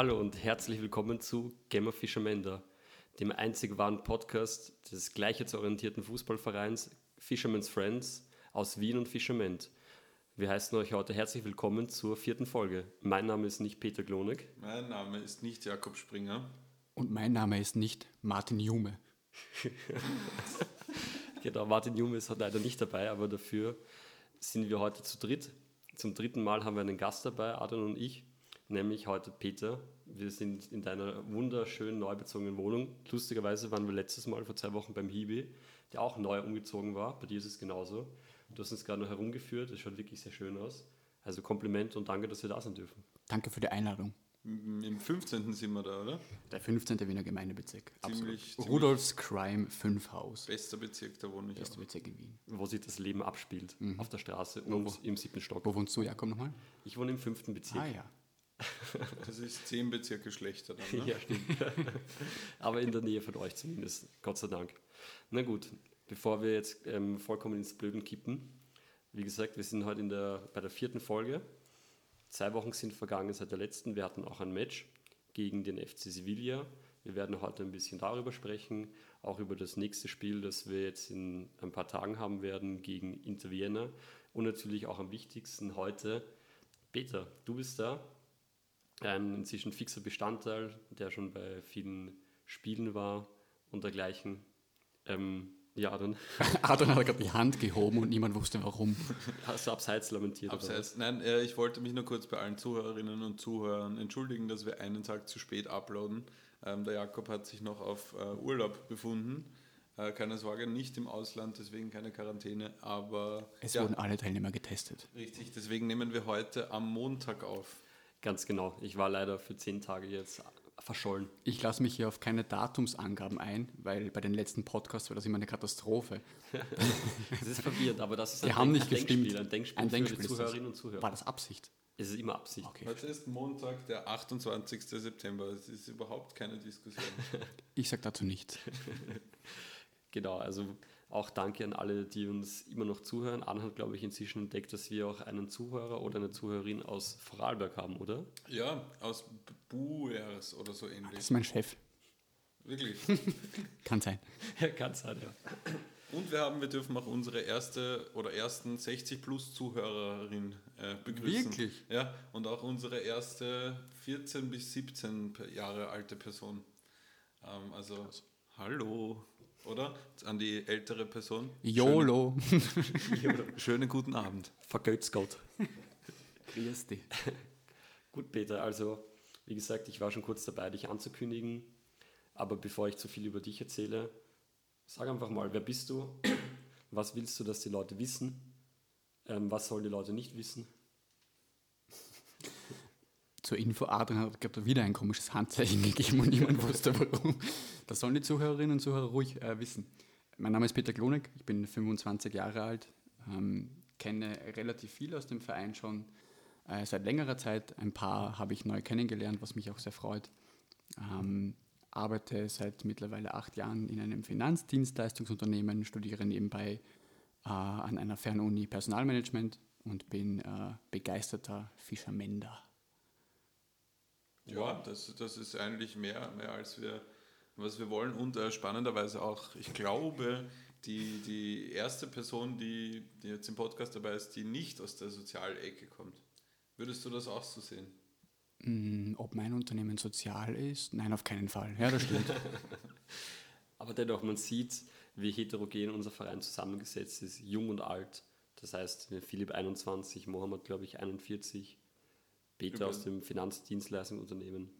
Hallo und herzlich willkommen zu Gamer Fischermender, dem einzig wahren Podcast des gleichheitsorientierten Fußballvereins Fisherman's Friends aus Wien und Fischerment. Wir heißen euch heute herzlich willkommen zur vierten Folge. Mein Name ist nicht Peter Glonek. Mein Name ist nicht Jakob Springer. Und mein Name ist nicht Martin Jume. genau, Martin Jume ist heute leider nicht dabei, aber dafür sind wir heute zu dritt. Zum dritten Mal haben wir einen Gast dabei, Adrian und ich, nämlich heute Peter. Wir sind in deiner wunderschönen neu bezogenen Wohnung. Lustigerweise waren wir letztes Mal vor zwei Wochen beim Hibi, der auch neu umgezogen war. Bei dir ist es genauso. Du hast uns gerade noch herumgeführt. Es schaut wirklich sehr schön aus. Also Kompliment und danke, dass wir da sein dürfen. Danke für die Einladung. Im 15. sind wir da, oder? Der 15. Wiener Gemeindebezirk. Ziemlich, Absolut. Rudolfs Crime 5 Haus. Bester Bezirk, da wohne ich Bester auch. Bezirk in Wien. Wo sich das Leben abspielt. Auf der Straße Wo- und wo- im siebten Stock. Wo wohnst du, Jakob, nochmal? Ich wohne im fünften Bezirk. Ah ja. Das ist zehn Bezirke schlechter dann, ne? Ja, stimmt. Aber in der Nähe von euch zumindest, Gott sei Dank. Na gut, bevor wir jetzt ähm, vollkommen ins Blöden kippen, wie gesagt, wir sind heute in der, bei der vierten Folge. Zwei Wochen sind vergangen seit der letzten. Wir hatten auch ein Match gegen den FC Sevilla. Wir werden heute ein bisschen darüber sprechen, auch über das nächste Spiel, das wir jetzt in ein paar Tagen haben werden gegen Inter Vienna. Und natürlich auch am wichtigsten heute, Peter, du bist da, ein inzwischen fixer Bestandteil, der schon bei vielen Spielen war und dergleichen. Ähm, ja, dann Adrian hat gerade die Hand gehoben und niemand wusste warum. hast du abseits lamentiert. oder Abseits, nein, äh, ich wollte mich nur kurz bei allen Zuhörerinnen und Zuhörern entschuldigen, dass wir einen Tag zu spät uploaden. Ähm, der Jakob hat sich noch auf äh, Urlaub befunden. Äh, keine Sorge, nicht im Ausland, deswegen keine Quarantäne, aber Es ja, wurden alle Teilnehmer getestet. richtig, deswegen nehmen wir heute am Montag auf. Ganz genau. Ich war leider für zehn Tage jetzt verschollen. Ich lasse mich hier auf keine Datumsangaben ein, weil bei den letzten Podcasts war das immer eine Katastrophe. Das ist verwirrend, aber das ist Die ein, haben Denk- nicht ein gestimmt. Denkspiel. Ein Denkspiel, Ein für Denkspiel die ist das. Zuhörerinnen und Zuhörer. War das Absicht? Es ist immer Absicht. Okay. Heute ist Montag, der 28. September. Es ist überhaupt keine Diskussion. Ich sage dazu nichts. Genau, also auch danke an alle, die uns immer noch zuhören. Anne hat, glaube ich, inzwischen entdeckt, dass wir auch einen Zuhörer oder eine Zuhörerin aus Vorarlberg haben, oder? Ja, aus Buers oder so Das ähnlich. ist mein Chef. Wirklich. Kann sein. Ja, kann sein, ja. Und wir haben, wir dürfen auch unsere erste oder ersten 60 plus Zuhörerin äh, begrüßen. Wirklich? Ja, und auch unsere erste 14 bis 17 pe- Jahre alte Person. Ähm, also, hallo, oder? An die ältere Person. YOLO. Schönen, schönen guten Abend. Vergötzt Gott. Grüß dich. Gut, Peter, also wie gesagt, ich war schon kurz dabei, dich anzukündigen. Aber bevor ich zu viel über dich erzähle, sag einfach mal, wer bist du? Was willst du, dass die Leute wissen? Ähm, was sollen die Leute nicht wissen? Zur Info, Adrian hat gerade wieder ein komisches Handzeichen gegeben und niemand wusste warum. Das sollen die Zuhörerinnen und Zuhörer ruhig äh, wissen. Mein Name ist Peter Klonek, ich bin 25 Jahre alt, ähm, kenne relativ viel aus dem Verein schon äh, seit längerer Zeit. Ein paar habe ich neu kennengelernt, was mich auch sehr freut. Ähm, arbeite seit mittlerweile acht Jahren in einem Finanzdienstleistungsunternehmen, studiere nebenbei äh, an einer Fernuni Personalmanagement und bin äh, begeisterter Fischermender. Ja, das, das ist eigentlich mehr, mehr als wir, was wir wollen. Und äh, spannenderweise auch, ich glaube, die, die erste Person, die, die jetzt im Podcast dabei ist, die nicht aus der Sozialecke kommt. Würdest du das auch so sehen? Mm, Ob mein Unternehmen sozial ist? Nein, auf keinen Fall. Ja, das stimmt. Aber dennoch, man sieht, wie heterogen unser Verein zusammengesetzt ist, jung und alt. Das heißt, Philipp 21, Mohammed, glaube ich, 41, Peter aus dem Finanzdienstleistungsunternehmen.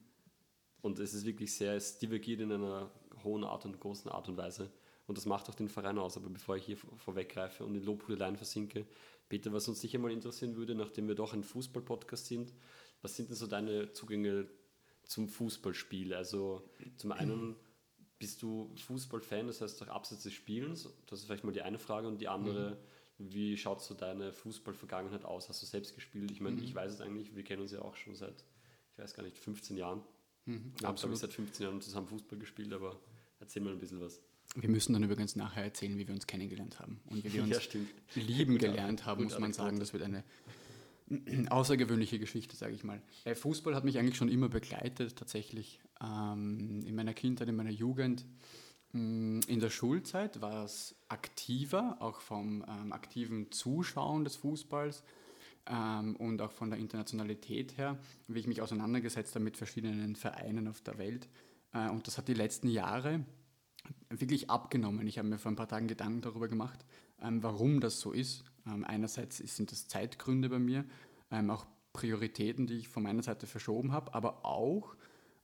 Und es ist wirklich sehr, es divergiert in einer hohen Art und großen Art und Weise. Und das macht auch den Verein aus. Aber bevor ich hier vor- vorweggreife und in Lobhudeleien versinke, Peter, was uns sicher mal interessieren würde, nachdem wir doch ein Fußball-Podcast sind, was sind denn so deine Zugänge zum Fußballspiel? Also zum einen bist du Fußballfan, das heißt auch abseits des Spielens? Das ist vielleicht mal die eine Frage. Und die andere, wie schaut so deine Fußballvergangenheit aus? Hast du selbst gespielt? Ich meine, ich weiß es eigentlich, wir kennen uns ja auch schon seit, ich weiß gar nicht, 15 Jahren. Wir haben, glaube ich, seit 15 Jahren zusammen Fußball gespielt, aber erzähl mal ein bisschen was. Wir müssen dann übrigens nachher erzählen, wie wir uns kennengelernt haben. Und wie wir uns Ja, lieben Gute- gelernt haben, muss man sagen. Das wird eine außergewöhnliche Geschichte, sage ich mal. Äh, Fußball hat mich eigentlich schon immer begleitet, tatsächlich. Ähm, in meiner Kindheit, in meiner Jugend. Mm, in der Schulzeit war es aktiver, auch vom ähm, aktiven Zuschauen des Fußballs ähm, und auch von der Internationalität her, wie ich mich auseinandergesetzt habe mit verschiedenen Vereinen auf der Welt. Äh, und das hat die letzten Jahre wirklich abgenommen. Ich habe mir vor ein paar Tagen Gedanken darüber gemacht, ähm, warum das so ist. Ähm, einerseits sind das Zeitgründe bei mir, ähm, auch Prioritäten, die ich von meiner Seite verschoben habe, aber auch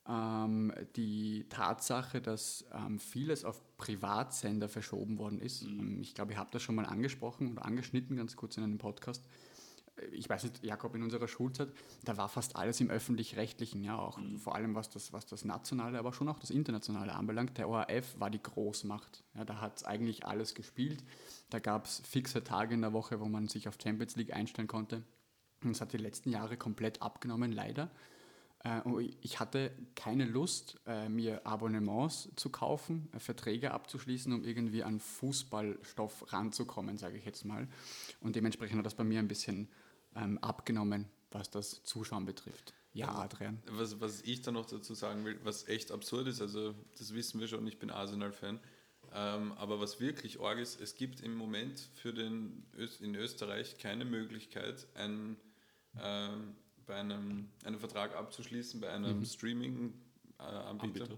ähm, die Tatsache, dass ähm, vieles auf Privatsender verschoben worden ist. Mhm. Ähm, ich glaube, ich habe das schon mal angesprochen oder angeschnitten, ganz kurz in einem Podcast ich weiß nicht, Jakob, in unserer Schulzeit, da war fast alles im öffentlich-rechtlichen, ja auch. Mhm. Vor allem was das, was das Nationale, aber schon auch das Internationale anbelangt. Der ORF war die Großmacht. Ja, da hat es eigentlich alles gespielt. Da gab es fixe Tage in der Woche, wo man sich auf Champions League einstellen konnte. Und es hat die letzten Jahre komplett abgenommen, leider. Äh, ich hatte keine Lust, äh, mir Abonnements zu kaufen, äh, Verträge abzuschließen, um irgendwie an Fußballstoff ranzukommen, sage ich jetzt mal. Und dementsprechend hat das bei mir ein bisschen ähm, abgenommen, was das Zuschauen betrifft. Ja, Adrian. Was, was ich da noch dazu sagen will, was echt absurd ist, also das wissen wir schon, ich bin Arsenal-Fan, ähm, aber was wirklich arg ist, es gibt im Moment für den Öst, in Österreich keine Möglichkeit, ein, ähm, bei einem, einen Vertrag abzuschließen bei einem mhm. Streaming-Anbieter. Äh,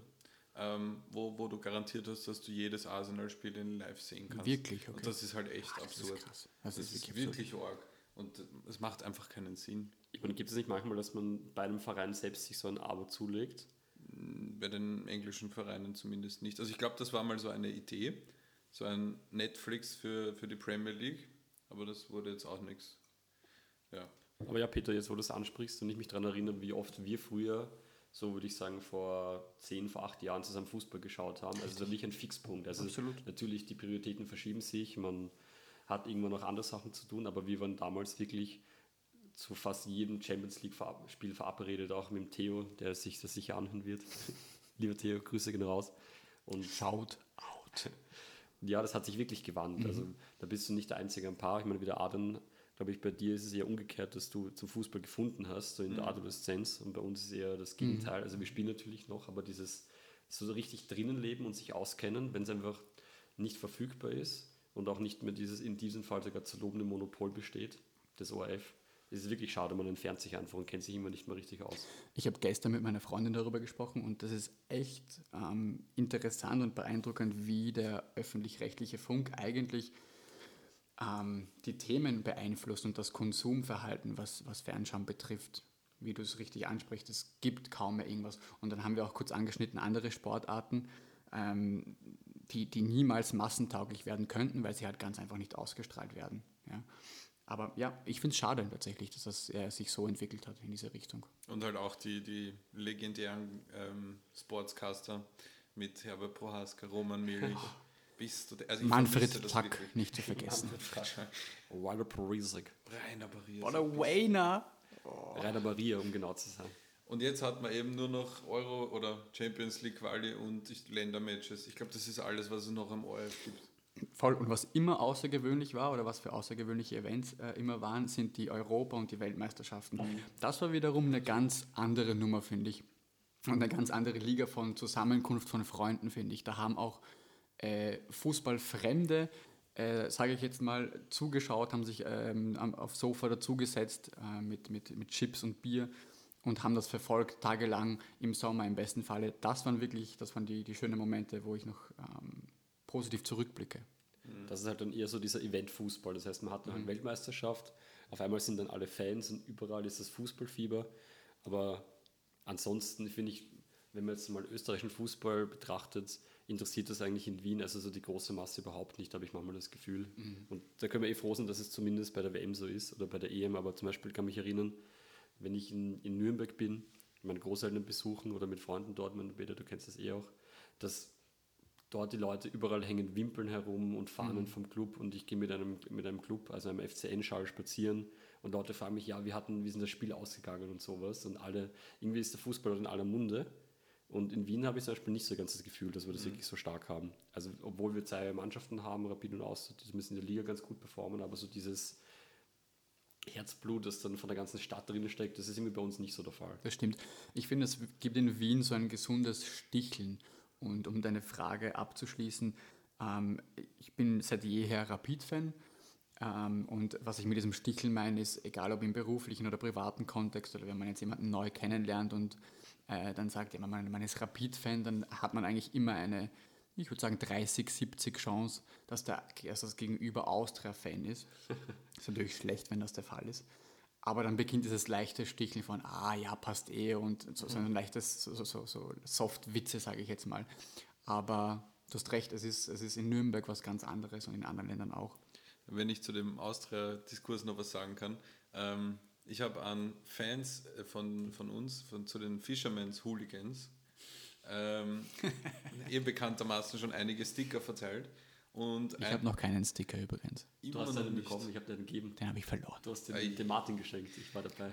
ähm, wo, wo du garantiert hast, dass du jedes Arsenal-Spiel in live sehen kannst. Wirklich, okay. Und das ist halt echt Ach, absurd. Das ist, krass. Das, das ist, ist wirklich, wirklich arg. Und es macht einfach keinen Sinn. Ich meine, gibt es nicht manchmal, dass man bei einem Verein selbst sich so ein Abo zulegt? Bei den englischen Vereinen zumindest nicht. Also ich glaube, das war mal so eine Idee, so ein Netflix für, für die Premier League, aber das wurde jetzt auch nichts. Ja. Aber ja, Peter, jetzt wo du es ansprichst und ich mich daran erinnere, wie oft wir früher, so würde ich sagen, vor zehn, vor acht Jahren zusammen Fußball geschaut haben. Also da nicht ein Fixpunkt. Also Absolut. natürlich, die Prioritäten verschieben sich, man hat irgendwann noch andere Sachen zu tun, aber wir waren damals wirklich zu fast jedem Champions League-Spiel verabredet, auch mit dem Theo, der sich das sicher anhören wird. Lieber Theo, Grüße gehen raus. Und Shout out. Ja, das hat sich wirklich gewandt. Mhm. Also da bist du nicht der Einzige am Paar. Ich meine, wie der Adam, glaube ich, bei dir ist es eher umgekehrt, dass du zum Fußball gefunden hast, so in mhm. der Adoleszenz. Und bei uns ist eher das Gegenteil. Mhm. Also wir spielen natürlich noch, aber dieses so richtig drinnen leben und sich auskennen, wenn es einfach nicht verfügbar ist, und auch nicht mehr dieses in diesem Fall sogar zu lobende Monopol besteht, des ORF. Es ist wirklich schade, man entfernt sich einfach und kennt sich immer nicht mehr richtig aus. Ich habe gestern mit meiner Freundin darüber gesprochen und das ist echt ähm, interessant und beeindruckend, wie der öffentlich-rechtliche Funk eigentlich ähm, die Themen beeinflusst und das Konsumverhalten, was, was Fernschauen betrifft. Wie du es richtig ansprichst, es gibt kaum mehr irgendwas. Und dann haben wir auch kurz angeschnitten andere Sportarten, ähm, die, die niemals massentauglich werden könnten, weil sie halt ganz einfach nicht ausgestrahlt werden. Ja. Aber ja, ich finde es schade tatsächlich, dass das äh, sich so entwickelt hat in diese Richtung. Und halt auch die, die legendären ähm, Sportscaster mit Herbert Prohaska, Roman Milich. Bist du, also Manfred Zack, nicht zu vergessen. Rainer Parisik. Rainer Parisik. Oder Wayner. Rainer Maria, um genau zu sein. Und jetzt hat man eben nur noch Euro oder Champions League Quali und Ländermatches. Ich glaube, das ist alles, was es noch am ORF gibt. Voll. Und was immer außergewöhnlich war oder was für außergewöhnliche Events äh, immer waren, sind die Europa- und die Weltmeisterschaften. Mhm. Das war wiederum eine ganz andere Nummer, finde ich. Und eine ganz andere Liga von Zusammenkunft von Freunden, finde ich. Da haben auch äh, Fußballfremde, äh, sage ich jetzt mal, zugeschaut, haben sich ähm, aufs Sofa dazugesetzt äh, mit, mit, mit Chips und Bier und haben das verfolgt, tagelang im Sommer im besten Falle. Das waren wirklich, das waren die, die schönen Momente, wo ich noch ähm, positiv zurückblicke. Das ist halt dann eher so dieser Event-Fußball. Das heißt, man hat noch eine mhm. Weltmeisterschaft, auf einmal sind dann alle Fans und überall ist das Fußballfieber. Aber ansonsten finde ich, wenn man jetzt mal österreichischen Fußball betrachtet, interessiert das eigentlich in Wien, also so die große Masse überhaupt nicht, habe ich manchmal das Gefühl. Mhm. Und da können wir eh froh sein, dass es zumindest bei der WM so ist oder bei der EM, aber zum Beispiel kann mich erinnern, wenn ich in, in Nürnberg bin, meine Großeltern besuchen oder mit Freunden dort, mein Peter, du kennst das eh auch, dass dort die Leute überall hängen Wimpeln herum und Fahnen mhm. vom Club und ich gehe mit einem, mit einem Club, also einem FCN-Schal spazieren und Leute fragen mich, ja, wir hatten, wie sind das Spiel ausgegangen und sowas und alle, irgendwie ist der Fußball in aller Munde und in Wien habe ich zum Beispiel nicht so ganz das Gefühl, dass wir das mhm. wirklich so stark haben. Also obwohl wir zwei Mannschaften haben, Rapid und Aus, die müssen in der Liga ganz gut performen, aber so dieses Herzblut, das dann von der ganzen Stadt drin steckt. Das ist irgendwie bei uns nicht so der Fall. Das stimmt. Ich finde, es gibt in Wien so ein gesundes Sticheln. Und um deine Frage abzuschließen, ähm, ich bin seit jeher Rapid-Fan. Ähm, und was ich mit diesem Sticheln meine, ist, egal ob im beruflichen oder privaten Kontext oder wenn man jetzt jemanden neu kennenlernt und äh, dann sagt, ja, man, man ist Rapid-Fan, dann hat man eigentlich immer eine, ich würde sagen, 30, 70 Chance, dass, der, dass das Gegenüber Austria-Fan ist. ist natürlich schlecht, wenn das der Fall ist. Aber dann beginnt dieses leichte Sticheln von, ah ja, passt eh und so, so ein leichtes, so, so, so Soft-Witze, sage ich jetzt mal. Aber du hast recht, es ist, es ist in Nürnberg was ganz anderes und in anderen Ländern auch. Wenn ich zu dem Austria-Diskurs noch was sagen kann. Ähm, ich habe an Fans von, von uns, von, zu den Fisherman's Hooligans, ähm, ihr bekanntermaßen schon einige Sticker verteilt. Und ich habe noch keinen Sticker übrigens. Du hast einen bekommen, ich habe den gegeben. Den habe ich verloren. Du hast den, den Martin geschenkt, ich war dabei.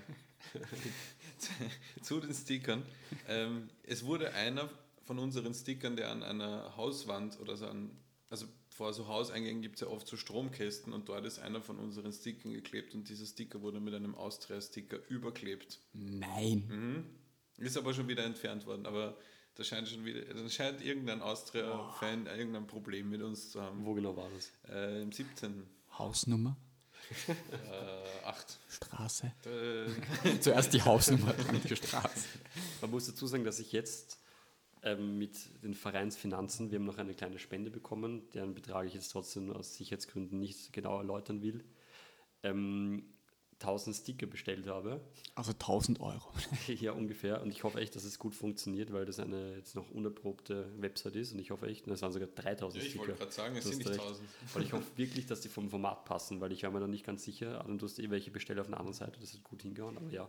Zu den Stickern. Ähm, es wurde einer von unseren Stickern, der an einer Hauswand oder so an, also vor so Hauseingängen gibt es ja oft so Stromkästen und dort ist einer von unseren Stickern geklebt und dieser Sticker wurde mit einem Austria-Sticker überklebt. Nein. Mhm. Ist aber schon wieder entfernt worden, aber da scheint schon wieder, da scheint irgendein Austria-Fan oh. irgendein Problem mit uns zu haben. Wo genau war das? Äh, Im 17. Hausnummer? äh, 8. Straße. Äh. Zuerst die Hausnummer, dann die Straße. Man muss dazu sagen, dass ich jetzt ähm, mit den Vereinsfinanzen, wir haben noch eine kleine Spende bekommen, deren Betrag ich jetzt trotzdem aus Sicherheitsgründen nicht genau erläutern will. Ähm, 1000 Sticker bestellt habe. Also 1000 Euro. ja, ungefähr. Und ich hoffe echt, dass es gut funktioniert, weil das eine jetzt noch unerprobte Website ist. Und ich hoffe echt, das waren sogar 3000 ja, ich Sticker. Ich wollte gerade sagen, es sind nicht 1000. Weil ich hoffe wirklich, dass die vom Format passen, weil ich war mir da nicht ganz sicher. Und du hast eh welche bestellt auf der anderen Seite, das hat gut hingehauen. Aber ja,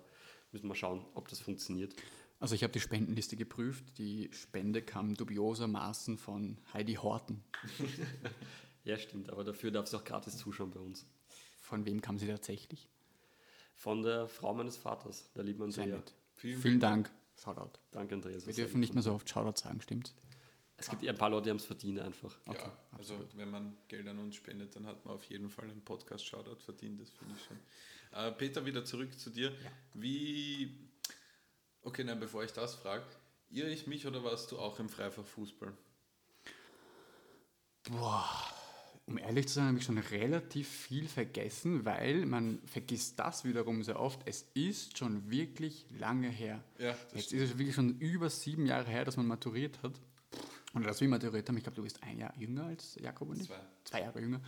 müssen wir mal schauen, ob das funktioniert. Also ich habe die Spendenliste geprüft. Die Spende kam dubiosermaßen von Heidi Horten. ja, stimmt. Aber dafür darf sie auch gratis zuschauen bei uns. Von wem kam sie tatsächlich? Von der Frau meines Vaters, der lieben Andrea. Vielen, vielen Dank. Shoutout. Danke, Andreas. Wir dürfen nicht mehr so oft Shoutout sagen, stimmt's? Es gibt ein paar Leute, die haben es verdient einfach. Okay, ja, also absolut. wenn man Geld an uns spendet, dann hat man auf jeden Fall einen Podcast-Shoutout verdient, das finde ich schon. Äh, Peter, wieder zurück zu dir. Ja. Wie, okay, nein, bevor ich das frage, irre ich mich oder warst du auch im Freifachfußball? Boah, um ehrlich zu sein, habe ich schon relativ viel vergessen, weil man vergisst das wiederum sehr oft. Es ist schon wirklich lange her. Ja, Jetzt stimmt. ist es wirklich schon über sieben Jahre her, dass man maturiert hat. Und dass wir maturiert haben, ich glaube, du bist ein Jahr jünger als Jakob und ich. Zwei. Zwei Jahre jünger.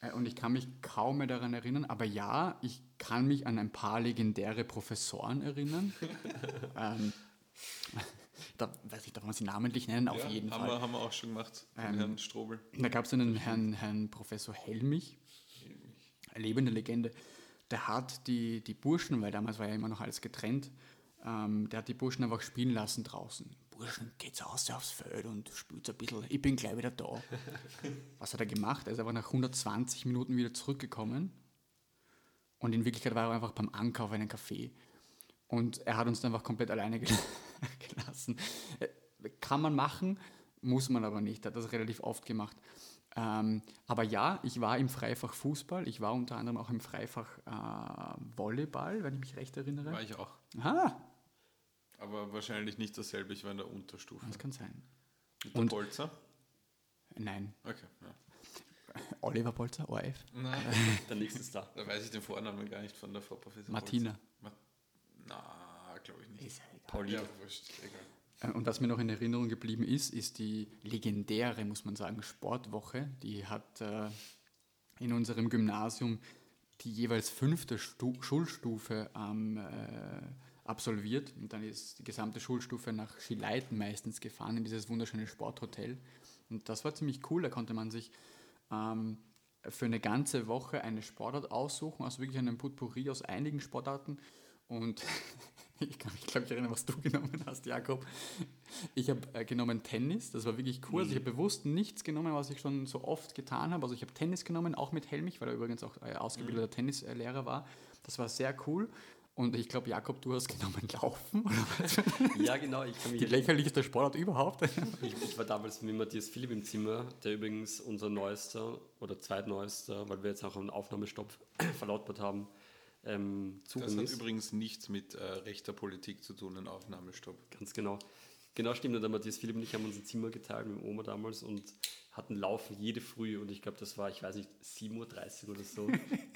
Äh, und ich kann mich kaum mehr daran erinnern, aber ja, ich kann mich an ein paar legendäre Professoren erinnern. ähm, da weiß ich, darf man sie namentlich nennen, ja, auf jeden haben Fall. Wir, haben wir auch schon gemacht, ähm, Herrn Strobel. Da gab es einen Herrn, Herrn Professor Helmich, Helmich, lebende Legende, der hat die, die Burschen, weil damals war ja immer noch alles getrennt, ähm, der hat die Burschen einfach spielen lassen draußen. Burschen, geht's aus aufs Feld und spielt ein bisschen, ich bin gleich wieder da. Was hat er gemacht? Er ist aber nach 120 Minuten wieder zurückgekommen und in Wirklichkeit war er einfach beim Ankauf einen Kaffee. Und er hat uns dann einfach komplett alleine gelassen. Äh, kann man machen, muss man aber nicht. Er hat das relativ oft gemacht. Ähm, aber ja, ich war im Freifach Fußball. Ich war unter anderem auch im Freifach äh, Volleyball, wenn ich mich recht erinnere. War ich auch. Aha. Aber wahrscheinlich nicht dasselbe. Ich war in der Unterstufe. Das kann sein. Mit Und Bolzer? Nein. Okay. Ja. Oliver Bolzer, ORF? Nein. der nächste ist da. Da weiß ich den Vornamen gar nicht von der Frau Professor Martina. Bolzer. Na, glaube ich nicht. Ist ja egal. Pauline. Ja, wurscht, egal. Äh, und was mir noch in Erinnerung geblieben ist, ist die legendäre, muss man sagen, Sportwoche. Die hat äh, in unserem Gymnasium die jeweils fünfte Stu Schulstufe ähm, äh, absolviert. Und dann ist die gesamte Schulstufe nach Schileiten meistens gefahren, in dieses wunderschöne Sporthotel. Und das war ziemlich cool. Da konnte man sich ähm, für eine ganze Woche eine Sportart aussuchen, also wirklich einen Potpourri aus einigen Sportarten. Und ich kann mich, glaube ich, erinnern, was du genommen hast, Jakob. Ich habe äh, genommen Tennis, das war wirklich cool. Also ich habe bewusst nichts genommen, was ich schon so oft getan habe. Also ich habe Tennis genommen, auch mit Helmich, weil er übrigens auch äh, ausgebildeter mhm. Tennislehrer war. Das war sehr cool. Und ich glaube, Jakob, du hast genommen Laufen, oder was? Ja, genau. Ich kann mich Die lächerlichste Sportart überhaupt. ich, ich, war damals mit Matthias Philipp im Zimmer, der übrigens unser neuester oder zweitneuester, weil wir jetzt auch einen Aufnahmestopp verlautbart haben, ähm, Das Zugang hat ist. übrigens nichts mit äh, rechter Politik zu tun, ein Aufnahmestopp. Ganz genau. Genau stimmt. Und der Matthias Philipp und ich haben uns ein Zimmer geteilt mit dem Oma damals und hatten Laufen jede Früh. Und ich glaube, das war, ich weiß nicht, 7.30 Uhr oder so.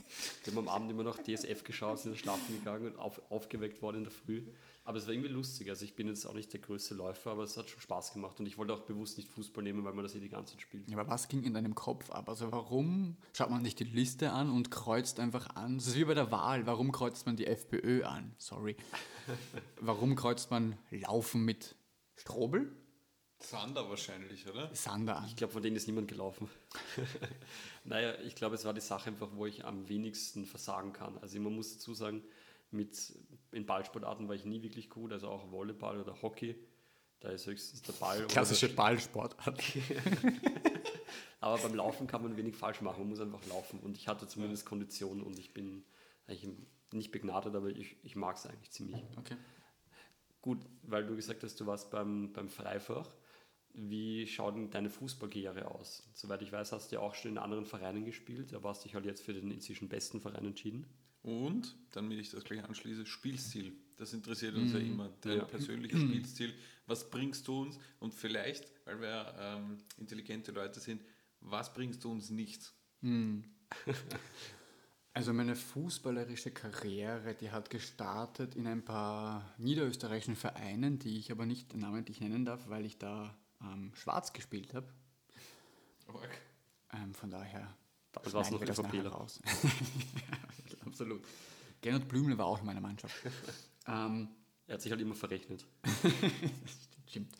Wir haben am Abend immer noch DSF geschaut, sind schlafen gegangen und auf, aufgeweckt worden in der Früh. Aber es war irgendwie lustig. Also ich bin jetzt auch nicht der größte Läufer, aber es hat schon Spaß gemacht. Und ich wollte auch bewusst nicht Fußball nehmen, weil man das eh die ganze Zeit spielt. Ja, aber was ging in deinem Kopf ab? Also warum schaut man nicht die Liste an und kreuzt einfach an? Das ist wie bei der Wahl. Warum kreuzt man die FPÖ an? Sorry. Warum kreuzt man Laufen mit Strobel? Sander wahrscheinlich, oder? Sander an. Ich glaube, von denen ist niemand gelaufen. naja, ich glaube, es war die Sache einfach, wo ich am wenigsten versagen kann. Also man muss dazu sagen, mit, in Ballsportarten war ich nie wirklich gut, also auch Volleyball oder Hockey. Da ist höchstens der Ball. oder Klassische Ballsportart. Aber beim Laufen kann man wenig falsch machen. Man muss einfach laufen. Und ich hatte zumindest Kondition und ich bin eigentlich nicht begnadet, aber ich, ich mag es eigentlich ziemlich. Okay. Gut, weil du gesagt hast, du warst beim, beim Freifach. Wie schaut denn deine Fußballkarriere aus? Soweit ich weiß, hast du ja auch schon in anderen Vereinen gespielt. Da warst du dich halt jetzt für den inzwischen besten Verein entschieden. Und, damit ich das gleich anschließe, Spielstil. Das interessiert uns ja immer. Dein Ja. persönlicher Spielstil. Was bringst du uns? Und vielleicht, weil wir ähm, intelligente Leute sind, was bringst du uns nicht? Also meine fußballerische Karriere, die hat gestartet in ein paar niederösterreichischen Vereinen, die ich aber nicht namentlich nennen darf, weil ich da ähm, schwarz gespielt habe. Ähm, von daher Das war's schneiden noch nachher ÖVPler. raus. Absolut. Gernot Blümel war auch in meiner Mannschaft. ähm, Er hat sich halt immer verrechnet. Stimmt.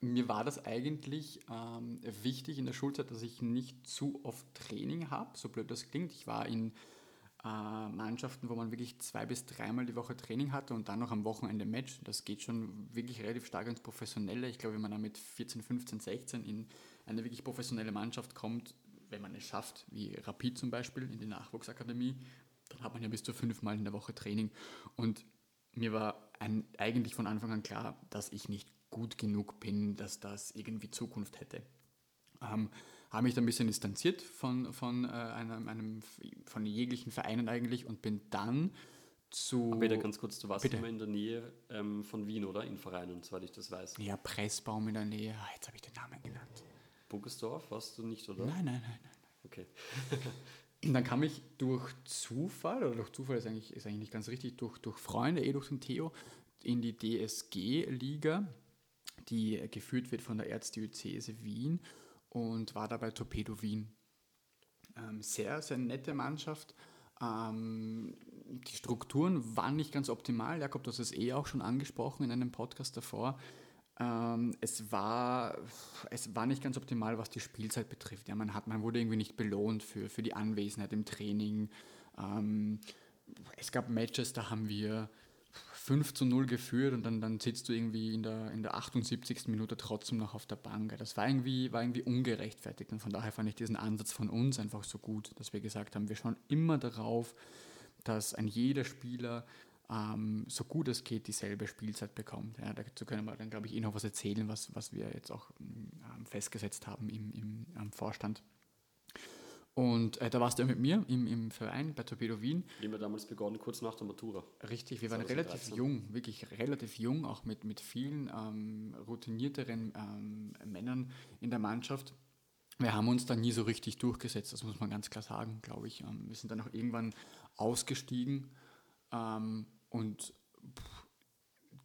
Mir war das eigentlich ähm, wichtig in der Schulzeit, dass ich nicht zu oft Training habe, so blöd das klingt. Ich war in Mannschaften, wo man wirklich zwei bis dreimal die Woche Training hatte und dann noch am Wochenende Match. Das geht schon wirklich relativ stark ins Professionelle. Ich glaube, wenn man dann mit 14, 15, 16 in eine wirklich professionelle Mannschaft kommt, wenn man es schafft, wie Rapid zum Beispiel in die Nachwuchsakademie, dann hat man ja bis zu fünfmal in der Woche Training. Und mir war ein, eigentlich von Anfang an klar, dass ich nicht gut genug bin, dass das irgendwie Zukunft hätte. Ähm, habe mich dann ein bisschen distanziert von, von, äh, einem, einem, von jeglichen Vereinen eigentlich und bin dann zu... Aber Peter, ganz kurz, du warst Bitte. immer in der Nähe ähm, von Wien, oder? In Vereinen, soweit ich das weiß. ja, Pressbaum in der Nähe. Ah, jetzt habe ich den Namen genannt. Buckersdorf warst du nicht, oder? Nein, nein, nein, nein. Okay. Und dann kam ich durch Zufall, oder durch Zufall ist eigentlich, ist eigentlich nicht ganz richtig, durch, durch Freunde, eh durch den Theo, in die DSG-Liga, die geführt wird von der Erzdiözese Wien und war dabei Torpedo Wien. Ähm, sehr, sehr nette Mannschaft. Ähm, die Strukturen waren nicht ganz optimal. Jakob, du hast es eh auch schon angesprochen in einem Podcast davor. Ähm, es, war, es war nicht ganz optimal, was die Spielzeit betrifft. Ja, man, hat, man wurde irgendwie nicht belohnt für, für die Anwesenheit im Training. Ähm, es gab Matches, da haben wir 5 zu 0 geführt und dann, dann sitzt du irgendwie in der, in der 78. Minute trotzdem noch auf der Bank. Das war irgendwie, war irgendwie ungerechtfertigt und von daher fand ich diesen Ansatz von uns einfach so gut, dass wir gesagt haben, wir schauen immer darauf, dass ein jeder Spieler ähm, so gut es geht dieselbe Spielzeit bekommt. Ja, dazu können wir dann, glaube ich, eh noch was erzählen, was, was wir jetzt auch ähm, festgesetzt haben im, im ähm, Vorstand. Und äh, da warst du ja mit mir im, im Verein bei Torpedo Wien. Wir haben damals begonnen, kurz nach der Matura. Richtig, wir waren 2013. relativ jung, wirklich relativ jung, auch mit, mit vielen ähm, routinierteren ähm, Männern in der Mannschaft. Wir haben uns da nie so richtig durchgesetzt, das muss man ganz klar sagen, glaube ich. Ähm, wir sind dann auch irgendwann ausgestiegen ähm, und pff,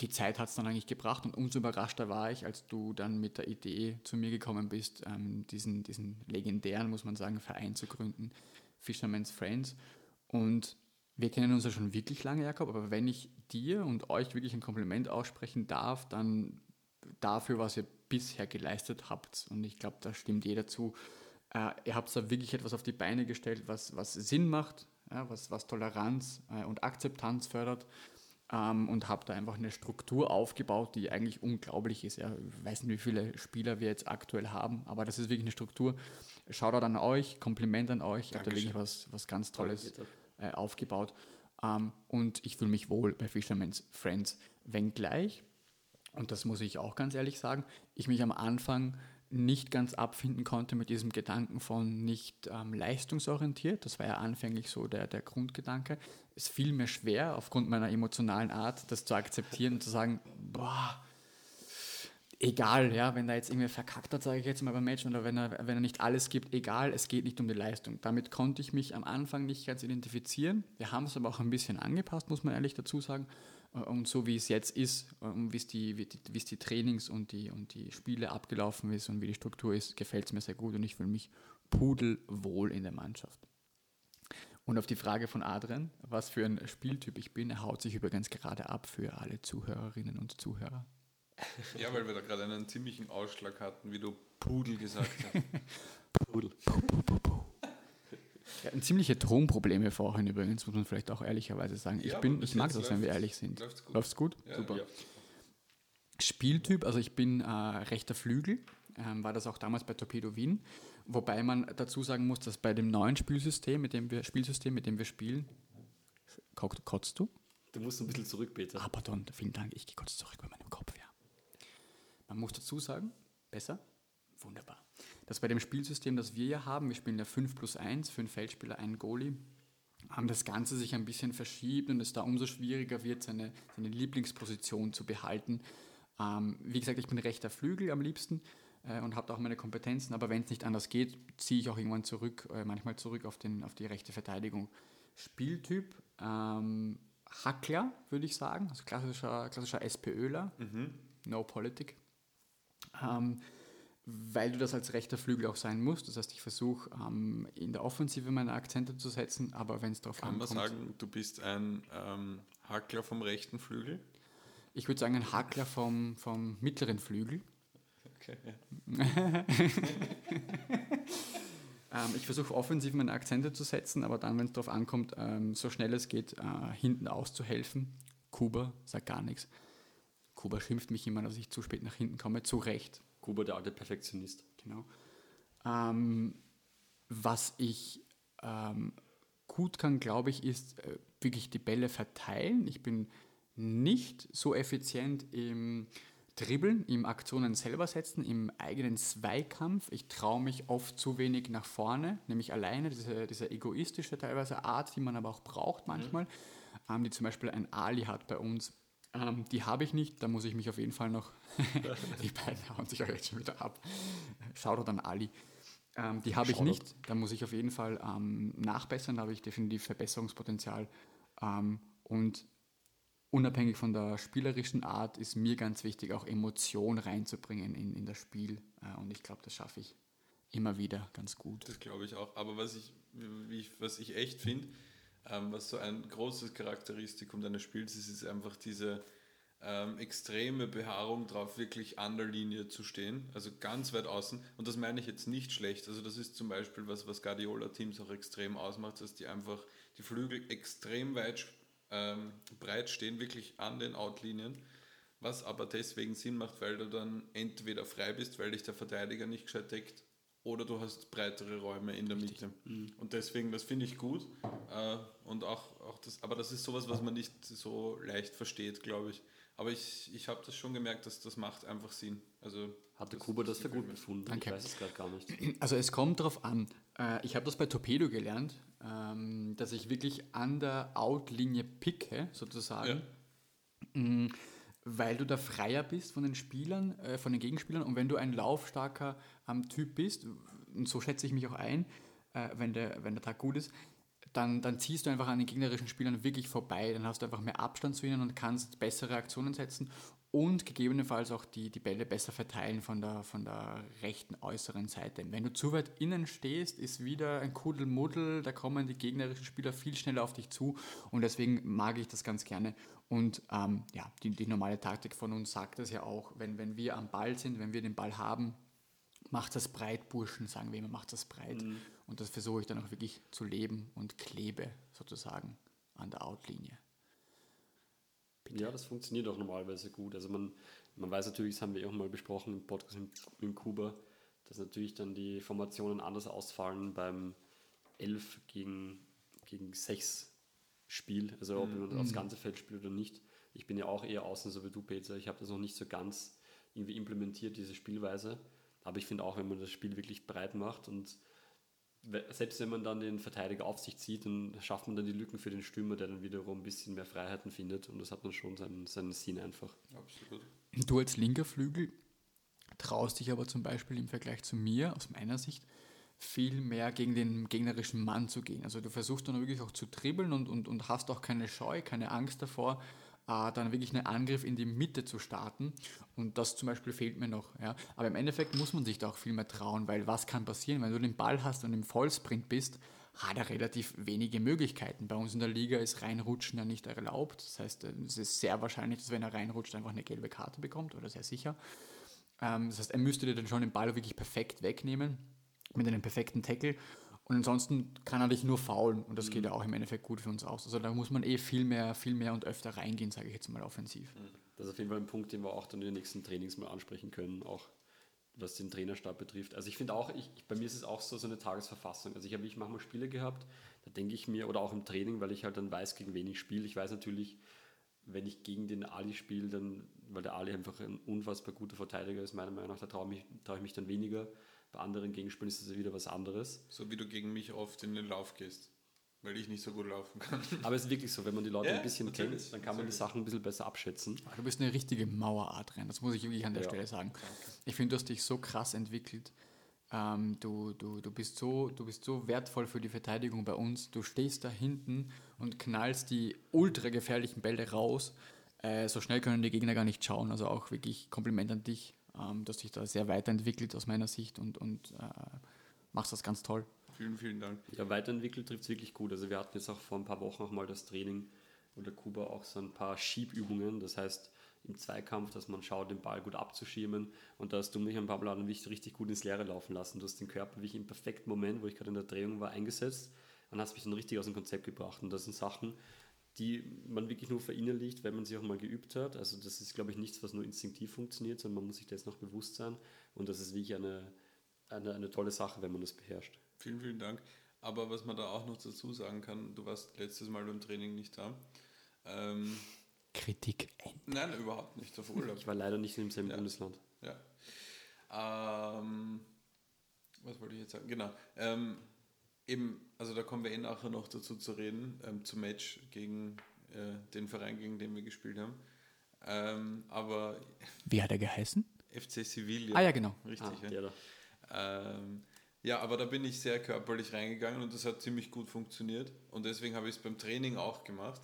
die Zeit hat es dann eigentlich gebracht und umso überraschter war ich, als du dann mit der Idee zu mir gekommen bist, ähm, diesen, diesen legendären, muss man sagen, Verein zu gründen, Fisherman's Friends. Und wir kennen uns ja schon wirklich lange, Jakob, aber wenn ich dir und euch wirklich ein Kompliment aussprechen darf, dann dafür, was ihr bisher geleistet habt. Und ich glaube, da stimmt jeder zu. Äh, ihr habt da wirklich etwas auf die Beine gestellt, was, was Sinn macht, ja, was, was Toleranz äh, und Akzeptanz fördert. Ähm, und habt da einfach eine Struktur aufgebaut, die eigentlich unglaublich ist. Ja. Ich weiß nicht, wie viele Spieler wir jetzt aktuell haben, aber das ist wirklich eine Struktur. Shoutout an euch, Kompliment an euch. Ihr habt da wirklich was, was ganz Tolles äh, aufgebaut. Ähm, und ich fühle mich wohl bei Fisherman's Friends. Wenngleich, und das muss ich auch ganz ehrlich sagen, ich mich am Anfang nicht ganz abfinden konnte mit diesem Gedanken von nicht ähm, leistungsorientiert. Das war ja anfänglich so der, der Grundgedanke. Es fiel mir schwer, aufgrund meiner emotionalen Art, das zu akzeptieren und zu sagen, boah, egal, ja, wenn er jetzt irgendwie verkackt hat, sage ich jetzt mal beim Match, oder wenn er, wenn er nicht alles gibt, egal, es geht nicht um die Leistung. Damit konnte ich mich am Anfang nicht ganz identifizieren. Wir haben es aber auch ein bisschen angepasst, muss man ehrlich dazu sagen. Äh, und so wie es jetzt ist, und wie es die, wie die, wie es die Trainings und die, und die Spiele abgelaufen ist und wie die Struktur ist, gefällt es mir sehr gut und ich fühle mich pudelwohl in der Mannschaft. Und auf die Frage von Adrian, was für ein Spieltyp ich bin, er haut sich übrigens gerade ab für alle Zuhörerinnen und Zuhörer. Ja, weil wir da gerade einen ziemlichen Ausschlag hatten, wie du Pudel gesagt hast. Pudel. Puh, puh, puh, ja, ziemliche Tonprobleme vorhin übrigens, muss man vielleicht auch ehrlicherweise sagen. Ich, ja, bin, ich mag das, wenn wir ehrlich sind. Läuft's gut? Läuft's gut? Ja, Super. Ja. Spieltyp, also ich bin äh, rechter Flügel, ähm, war das auch damals bei Torpedo Wien, wobei man dazu sagen muss, dass bei dem neuen Spielsystem, mit dem wir, Spielsystem, mit dem wir spielen, kotzt du? Du musst ein bisschen zurück, Peter. Ah, pardon, vielen Dank, ich gehe kurz zurück bei meinem Kopf, ja. Man muss dazu sagen, besser? Wunderbar. Das bei dem Spielsystem, das wir ja haben, wir spielen ja 5 plus 1, fünf Feldspieler, einen Goalie, haben das Ganze sich ein bisschen verschiebt und es da umso schwieriger wird, seine, seine Lieblingsposition zu behalten. Ähm, wie gesagt, ich bin rechter Flügel am liebsten äh, und habe auch meine Kompetenzen, aber wenn es nicht anders geht, ziehe ich auch irgendwann zurück, äh, manchmal zurück auf, den, auf die rechte Verteidigung. Spieltyp, ähm, Hackler, würde ich sagen, also klassischer, klassischer SPÖler, mhm. No Politik. Ähm, weil du das als rechter Flügel auch sein musst. Das heißt, ich versuche ähm, in der Offensive meine Akzente zu setzen, aber wenn es darauf Kann ankommt... Kann man sagen, du bist ein ähm, Hackler vom rechten Flügel? Ich würde sagen, ein Hackler vom, vom mittleren Flügel. Okay, ja. ähm, ich versuche offensiv meine Akzente zu setzen, aber dann, wenn es darauf ankommt, ähm, so schnell es geht, äh, hinten auszuhelfen. Kuba sagt gar nichts. Kuba schimpft mich immer, dass ich zu spät nach hinten komme, zu Recht. Kuba, der alte Perfektionist. Genau. Ähm, was ich ähm, gut kann, glaube ich, ist äh, wirklich die Bälle verteilen. Ich bin nicht so effizient im Dribbeln, im Aktionen selber setzen, im eigenen Zweikampf. Ich traue mich oft zu wenig nach vorne, nämlich alleine, diese, diese egoistische teilweise Art, die man aber auch braucht manchmal, mhm. ähm, die zum Beispiel ein Ali hat bei uns, ähm, die habe ich nicht, da muss ich mich auf jeden Fall noch. die beiden hauen sich auch jetzt schon wieder ab. Schaut an Ali. Ähm, die habe ich nicht, da muss ich auf jeden Fall ähm, nachbessern, da habe ich definitiv Verbesserungspotenzial. Ähm, und unabhängig von der spielerischen Art ist mir ganz wichtig, auch Emotion reinzubringen in, in das Spiel. Äh, und ich glaube, das schaffe ich immer wieder ganz gut. Das glaube ich auch. Aber was ich, ich was ich echt finde, ähm, was so ein großes Charakteristikum deines Spiels ist, ist einfach diese ähm, extreme Beharrung darauf, wirklich an der Linie zu stehen, also ganz weit außen. Und das meine ich jetzt nicht schlecht. Also das ist zum Beispiel was, was Guardiola-Teams auch extrem ausmacht, dass die einfach die Flügel extrem weit ähm, breit stehen, wirklich an den Outlinien. Was aber deswegen Sinn macht, weil du dann entweder frei bist, weil dich der Verteidiger nicht gescheit deckt, oder du hast breitere Räume in der Mitte. Mhm. Und deswegen, das finde ich gut. Äh, und auch, auch das, aber das ist sowas, was man nicht so leicht versteht, glaube ich. Aber ich, ich habe das schon gemerkt, dass das macht einfach Sinn. Also hatte Kuba das für gut befunden? Danke. Ich weiß es gerade gar nicht. Also es kommt darauf an. Äh, ich habe das bei Torpedo gelernt, ähm, dass ich wirklich an der Outlinie picke, sozusagen. Ja. Mm, weil du da freier bist von den Spielern, äh, von den Gegenspielern. Und wenn du ein laufstarker ähm, Typ bist, und so schätze ich mich auch ein, äh, wenn, der, wenn der Tag gut ist, dann, dann ziehst du einfach an den gegnerischen Spielern wirklich vorbei, dann hast du einfach mehr Abstand zu ihnen und kannst bessere Aktionen setzen und gegebenenfalls auch die, die Bälle besser verteilen von der, von der rechten äußeren Seite. Wenn du zu weit innen stehst, ist wieder ein Kuddelmuddel, da kommen die gegnerischen Spieler viel schneller auf dich zu und deswegen mag ich das ganz gerne. Und ähm, ja, die, die normale Taktik von uns sagt das ja auch, wenn, wenn wir am Ball sind, wenn wir den Ball haben, macht das breit, Burschen, sagen wir immer, macht das breit. Mhm. Und das versuche ich dann auch wirklich zu leben und klebe sozusagen an der Outlinie. Ja, das funktioniert auch normalerweise gut. Also man, man weiß natürlich, das haben wir auch mal besprochen im Podcast in, in Kuba, dass natürlich dann die Formationen anders ausfallen beim 11 gegen, gegen 6 Spiel, also ob man mhm. aufs ganze Feld spielt oder nicht. Ich bin ja auch eher außen, so wie du, Peter. Ich habe das noch nicht so ganz irgendwie implementiert, diese Spielweise. Aber ich finde auch, wenn man das Spiel wirklich breit macht und selbst wenn man dann den Verteidiger auf sich zieht, dann schafft man dann die Lücken für den Stürmer, der dann wiederum ein bisschen mehr Freiheiten findet. Und das hat dann schon seinen, seinen Sinn einfach. Absolut. Du als linker Flügel traust dich aber zum Beispiel im Vergleich zu mir, aus meiner Sicht, viel mehr gegen den gegnerischen Mann zu gehen. Also du versuchst dann wirklich auch zu dribbeln und, und, und hast auch keine Scheu, keine Angst davor, äh, dann wirklich einen Angriff in die Mitte zu starten. Und das zum Beispiel fehlt mir noch. Ja. Aber im Endeffekt muss man sich da auch viel mehr trauen, weil was kann passieren, wenn du den Ball hast und im Vollsprint bist, hat er relativ wenige Möglichkeiten. Bei uns in der Liga ist reinrutschen ja nicht erlaubt. Das heißt, äh, es ist sehr wahrscheinlich, dass wenn er reinrutscht, einfach eine gelbe Karte bekommt oder sehr sicher. Ähm, das heißt, er müsste dir dann schon den Ball wirklich perfekt wegnehmen mit einem perfekten Tackle. Und ansonsten kann er dich nur faulen und das geht ja auch im Endeffekt gut für uns aus. Also da muss man eh viel mehr, viel mehr und öfter reingehen, sage ich jetzt mal offensiv. Das ist auf jeden Fall ein Punkt, den wir auch dann in den nächsten Trainings mal ansprechen können, auch was den Trainerstab betrifft. Also ich finde auch, ich, bei mir ist es auch so, so eine Tagesverfassung. Also ich habe ich manchmal Spiele gehabt, da denke ich mir, oder auch im Training, weil ich halt dann weiß, gegen wen ich spiele. Ich weiß natürlich, wenn ich gegen den Ali spiele, dann, weil der Ali einfach ein unfassbar guter Verteidiger ist, meiner Meinung nach, da traue trau ich mich dann weniger. Bei anderen Gegenspielen ist es wieder was anderes. So wie du gegen mich oft in den Lauf gehst, weil ich nicht so gut laufen kann. Aber es ist wirklich so, wenn man die Leute Ja, ein bisschen kennt, dann kann man die. Sachen ein bisschen besser abschätzen. Du bist eine richtige Mauerart rein, das muss ich wirklich an der Ja. Stelle sagen. Ich finde, du hast dich so krass entwickelt. Ähm, du, du, du, bist so, du bist so wertvoll für die Verteidigung bei uns. Du stehst da hinten und knallst die ultra gefährlichen Bälle raus. Äh, so schnell können die Gegner gar nicht schauen. Also auch wirklich Kompliment an dich. Ähm, du hast dich da sehr weiterentwickelt aus meiner Sicht und, und äh, machst das ganz toll. Vielen, vielen Dank. Ja, weiterentwickelt trifft es wirklich gut. Also wir hatten jetzt auch vor ein paar Wochen auch mal das Training oder Kuba auch so ein paar Schiebübungen. Das heißt im Zweikampf, dass man schaut, den Ball gut abzuschirmen. Und da hast du mich ein paar Mal an mich richtig gut ins Leere laufen lassen. Du hast den Körper wirklich im perfekten Moment, wo ich gerade in der Drehung war, eingesetzt und hast mich dann richtig aus dem Konzept gebracht. Und das sind Sachen, die man wirklich nur verinnerlicht, wenn man sie auch mal geübt hat. Also das ist, glaube ich, nichts, was nur instinktiv funktioniert, sondern man muss sich das noch bewusst sein. Und das ist wirklich eine, eine, eine tolle Sache, wenn man das beherrscht. Vielen, vielen Dank. Aber was man da auch noch dazu sagen kann, du warst letztes Mal beim Training nicht da. Ähm, Kritik nein, überhaupt nicht, auf Urlaub. Ich war leider nicht im selben Ja. Bundesland. Ja. Ähm, was wollte ich jetzt sagen? Genau. Ähm, eben, also da kommen wir eh nachher noch dazu zu reden, ähm, zum Match gegen äh, den Verein, gegen den wir gespielt haben. Ähm, aber Wie hat er geheißen? FC Sevilla. Ah ja, genau. Richtig, Ah, ja. der da. Ähm, ja, aber da bin ich sehr körperlich reingegangen und das hat ziemlich gut funktioniert. Und deswegen habe ich es beim Training auch gemacht.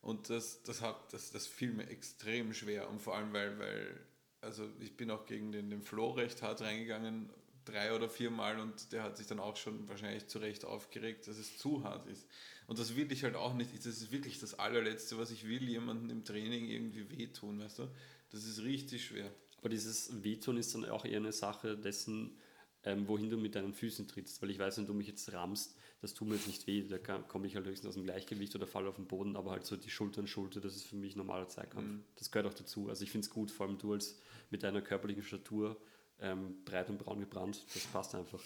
Und das, das, hat, das, das fiel mir extrem schwer. Und vor allem, weil, weil also ich bin auch gegen den, den Flo recht hart reingegangen, drei oder vier Mal, und der hat sich dann auch schon wahrscheinlich zu Recht aufgeregt, dass es zu hart ist. Und das will ich halt auch nicht. Das ist wirklich das allerletzte, was ich will, jemandem im Training irgendwie wehtun, weißt du? Das ist richtig schwer. Aber dieses Wehtun ist dann auch eher eine Sache dessen, ähm, wohin du mit deinen Füßen trittst. Weil ich weiß, wenn du mich jetzt rammst, das tut mir jetzt nicht weh, da komme ich halt höchstens aus dem Gleichgewicht oder falle auf den Boden, aber halt so die Schulter an Schulter, das ist für mich normaler Zweikampf. Mhm. Das gehört auch dazu. Also ich finde es gut, vor allem du als mit deiner körperlichen Statur, ähm, breit und braun gebrannt, das passt einfach.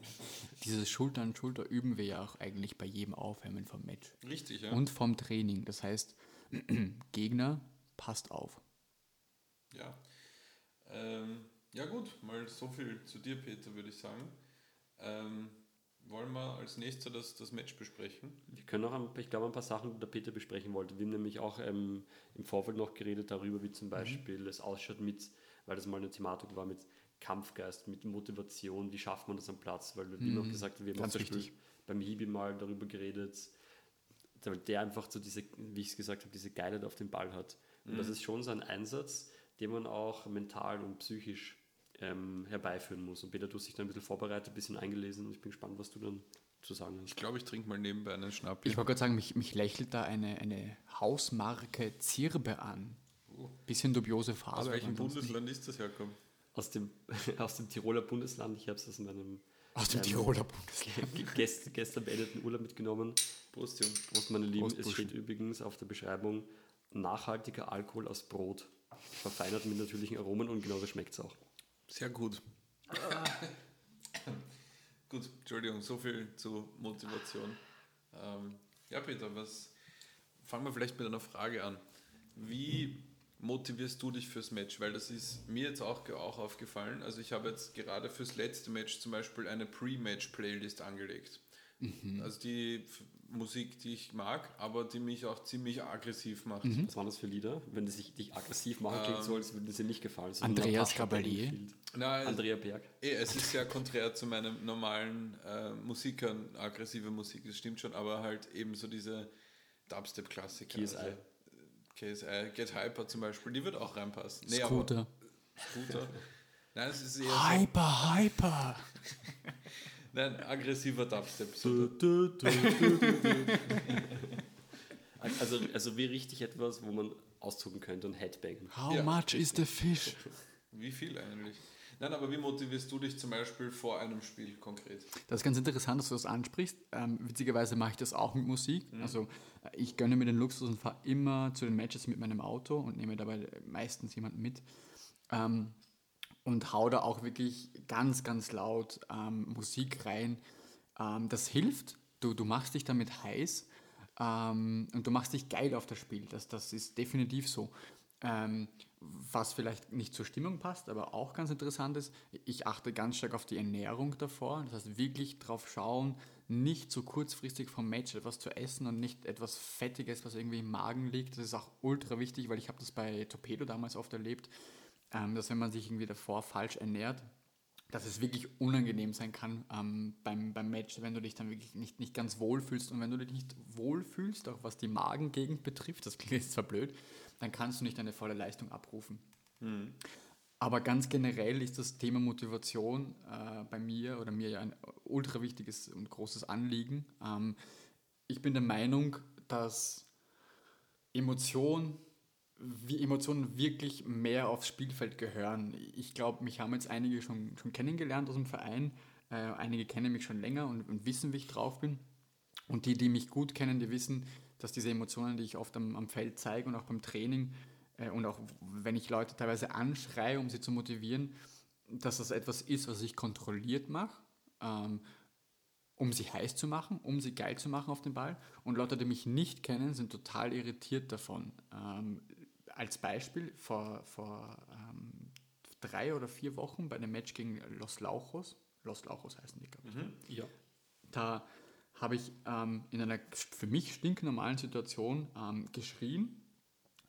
Dieses Schulter an Schulter üben wir ja auch eigentlich bei jedem Aufwärmen vom Match. Richtig, ja. Und vom Training. Das heißt, Gegner, passt auf. Ja. Ähm, ja gut, mal so viel zu dir, Peter, würde ich sagen. Ähm, wollen wir als nächster das, das Match besprechen? Wir können auch, ein, ich glaube, ein paar Sachen, die der Peter besprechen wollte. Wir haben nämlich auch ähm, im Vorfeld noch geredet darüber, wie Mhm. zum Beispiel es ausschaut mit, weil das mal eine Thematik war, mit Kampfgeist, mit Motivation, wie schafft man das am Platz? Weil wir haben auch gesagt, wir haben Mhm. Zum Beispiel beim Hibi mal darüber geredet, der, der einfach so diese, wie ich es gesagt habe, diese Geilheit auf den Ball hat. Und Mhm. das ist schon so ein Einsatz, den man auch mental und psychisch ähm, herbeiführen muss. Und Peter, du hast dich da ein bisschen vorbereitet, ein bisschen eingelesen und ich bin gespannt, was du dann zu sagen hast. Ich glaube, ich trinke mal nebenbei einen Schnapp. Ich wollte gerade sagen, mich, mich lächelt da eine, eine Hausmarke Zirbe an. Bisschen dubiose Farbe. Aus welchem Bundesland ist das herkommen? Aus dem, aus dem Tiroler Bundesland, ich habe es aus meinem Aus dem ähm, Tiroler Bundesland. ge- gest, gestern beendeten Urlaub mitgenommen. Prost, Jungs. Prost, meine Lieben. Prost, es steht übrigens auf der Beschreibung nachhaltiger Alkohol aus Brot. Verfeinert mit natürlichen Aromen und genauso schmeckt es auch. Sehr gut. gut, Entschuldigung, so viel zu Motivation. Ähm, ja, Peter, was fangen wir vielleicht mit einer Frage an. Wie, motivierst du dich fürs Match? Weil das ist mir jetzt auch, auch aufgefallen. Also ich habe jetzt gerade fürs letzte Match zum Beispiel eine Pre-Match-Playlist angelegt. Also die Musik, die ich mag, aber die mich auch ziemlich aggressiv macht. Was waren das für Lieder? Wenn sich dich aggressiv machen, klingt so, als würden sie nicht gefallen. So Andreas? Bedingfield. Nein, Andrea Berg. Eh, es ist ja konträr zu meinem normalen äh, Musikern, aggressive Musik, das stimmt schon, aber halt eben so diese Dubstep-Klassiker. KSI. Also, KSI, Get Hyper zum Beispiel, die wird auch reinpassen. Nee, Scooter. Aber, Scooter. Nein, es ist eher so, Hyper, hyper. nein, aggressiver Dubstep. So, Also, also wie richtig etwas, wo man auszucken könnte und Headbangen. How Ja. much is the fish? wie viel eigentlich? Nein, aber wie motivierst du dich zum Beispiel vor einem Spiel konkret? Das ist ganz interessant, dass du das ansprichst. Ähm, witzigerweise mache ich das auch mit Musik. Also äh, ich gönne mir den Luxus und fahre immer zu den Matches mit meinem Auto und nehme dabei meistens jemanden mit. Ähm, und hau da auch wirklich ganz, ganz laut ähm, Musik rein. Ähm, das hilft. Du, du machst dich damit heiß ähm, und du machst dich geil auf das Spiel. Das, das ist definitiv so. Ähm, was vielleicht nicht zur Stimmung passt, aber auch ganz interessant ist, ich achte ganz stark auf die Ernährung davor. Das heißt, wirklich drauf schauen, nicht so kurzfristig vom Match etwas zu essen und nicht etwas Fettiges, was irgendwie im Magen liegt. Das ist auch ultra wichtig, weil ich habe das bei Torpedo damals oft erlebt, ähm, dass wenn man sich irgendwie davor falsch ernährt, dass es wirklich unangenehm sein kann ähm, beim, beim Match, wenn du dich dann wirklich nicht, nicht ganz wohl fühlst. Und wenn du dich nicht wohl fühlst, auch was die Magengegend betrifft, das klingt jetzt zwar blöd, dann kannst du nicht deine volle Leistung abrufen. Aber ganz generell ist das Thema Motivation äh, bei mir oder mir ja ein ultra wichtiges und großes Anliegen. Ähm, ich bin der Meinung, dass Emotion, wie Emotionen wirklich mehr aufs Spielfeld gehören. Ich glaube, mich haben jetzt einige schon, schon kennengelernt aus dem Verein. Äh, einige kennen mich schon länger und, und wissen, wie ich drauf bin. Und die, die mich gut kennen, die wissen, dass diese Emotionen, die ich oft am, am Feld zeige und auch beim Training und auch wenn ich Leute teilweise anschreie, um sie zu motivieren, dass das etwas ist, was ich kontrolliert mache, ähm, um sie heiß zu machen, um sie geil zu machen auf den Ball. Und Leute, die mich nicht kennen, sind total irritiert davon. Ähm, als Beispiel, vor, vor ähm, drei oder vier Wochen bei einem Match gegen Los Lauchos, Los Lauchos heißen die, glaube ich, Ja. da habe ich ähm, in einer für mich stinknormalen Situation ähm, geschrien,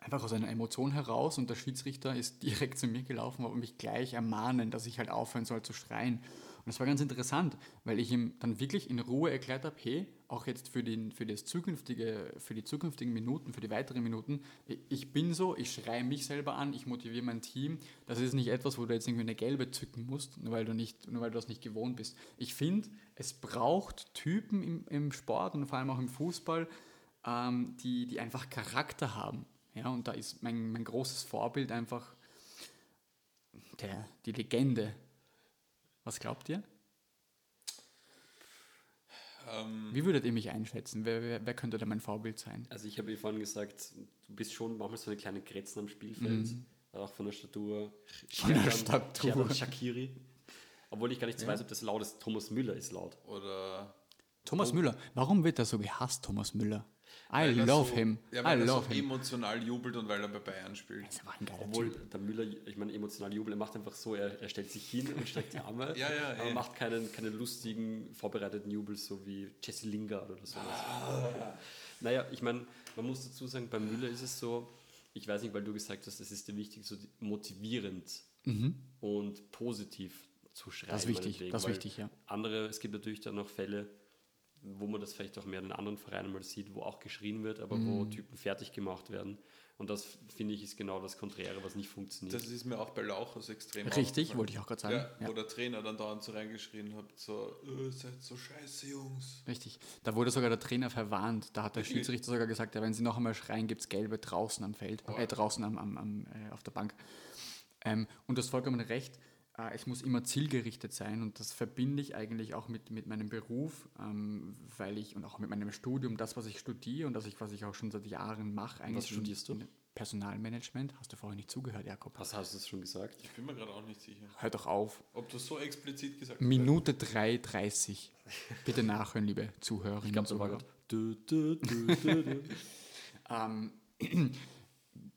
einfach aus einer Emotion heraus und der Schiedsrichter ist direkt zu mir gelaufen und mich gleich ermahnen, dass ich halt aufhören soll zu schreien. Und das war ganz interessant, weil ich ihm dann wirklich in Ruhe erklärt habe, hey, auch jetzt für, den, für, das zukünftige, für die zukünftigen Minuten, für die weiteren Minuten, ich- bin so, ich schreie mich selber an, ich motiviere mein Team. Das ist nicht etwas, wo du jetzt irgendwie eine gelbe zücken musst, nur weil du, nicht, nur weil du das nicht gewohnt bist. Ich finde, es braucht Typen im, im Sport und vor allem auch im Fußball, ähm, die, die einfach Charakter haben. Ja, und da ist mein, mein großes Vorbild einfach der, die Legende. Was glaubt ihr? Ähm, Wie würdet ihr mich einschätzen? Wer, wer, wer könnte da mein Vorbild sein? Also ich habe ja vorhin gesagt, du bist schon manchmal so eine kleine Kretzen am Spielfeld, auch von der Statur. Von der Statur. Shakiri. Obwohl ich gar nicht so weiß, ob das laut ist. Thomas Müller ist laut. oder Thomas Müller. Warum wird er so gehasst, Thomas Müller? I weil er love so, him. Ja, I weil er so love him. emotional jubelt und weil er bei Bayern spielt. Das war ein geiler Obwohl Typ. der Müller, ich meine, emotional Jubel, er macht einfach so, er, er stellt sich hin und streckt die Arme, Ja, ja, aber eh. macht keinen, keinen lustigen, vorbereiteten Jubel, so wie Jesse Lingard oder sowas. Ah. Naja, ich meine, man muss dazu sagen, bei Müller ist es so, ich weiß nicht, weil du gesagt hast, es ist dir wichtig, so motivierend und positiv zu schreiben. Das ist wichtig, das ist wichtig, ja. Andere, es gibt natürlich dann noch Fälle, wo man das vielleicht auch mehr in anderen Vereinen mal sieht, wo auch geschrien wird, aber Mhm. wo Typen fertig gemacht werden. Und das, finde ich, ist genau das Konträre, was nicht funktioniert. Das ist mir auch bei Lauchers extrem Richtig, wollte ich auch gerade sagen. Ja, Ja. Wo der Trainer dann dauernd so reingeschrien hat, so, "Äh, seid so scheiße, Jungs. Richtig. Da wurde sogar der Trainer verwarnt. Da hat der? Schiedsrichter sogar gesagt, ja, wenn sie noch einmal schreien, gibt es Gelbe draußen am Feld, äh, draußen am, am, am, äh, auf der Bank. Ähm, und du hast vollkommen recht, es muss immer zielgerichtet sein und das verbinde ich eigentlich auch mit, mit meinem Beruf, ähm, weil ich und auch mit meinem Studium, das, was ich studiere und das, ich, was ich auch schon seit Jahren mache. eigentlich schon studierst du? in Personalmanagement. Hast du vorher nicht zugehört, Jakob? Was hast du es schon gesagt? Ich bin mir gerade auch nicht sicher. Hör doch auf. Ob du so explizit gesagt hast. Minute 3,30. Bitte nachhören, liebe Zuhörerinnen Ich glaube, und so war Zuhörer. gerade. Du, du, du, du, du. Ähm,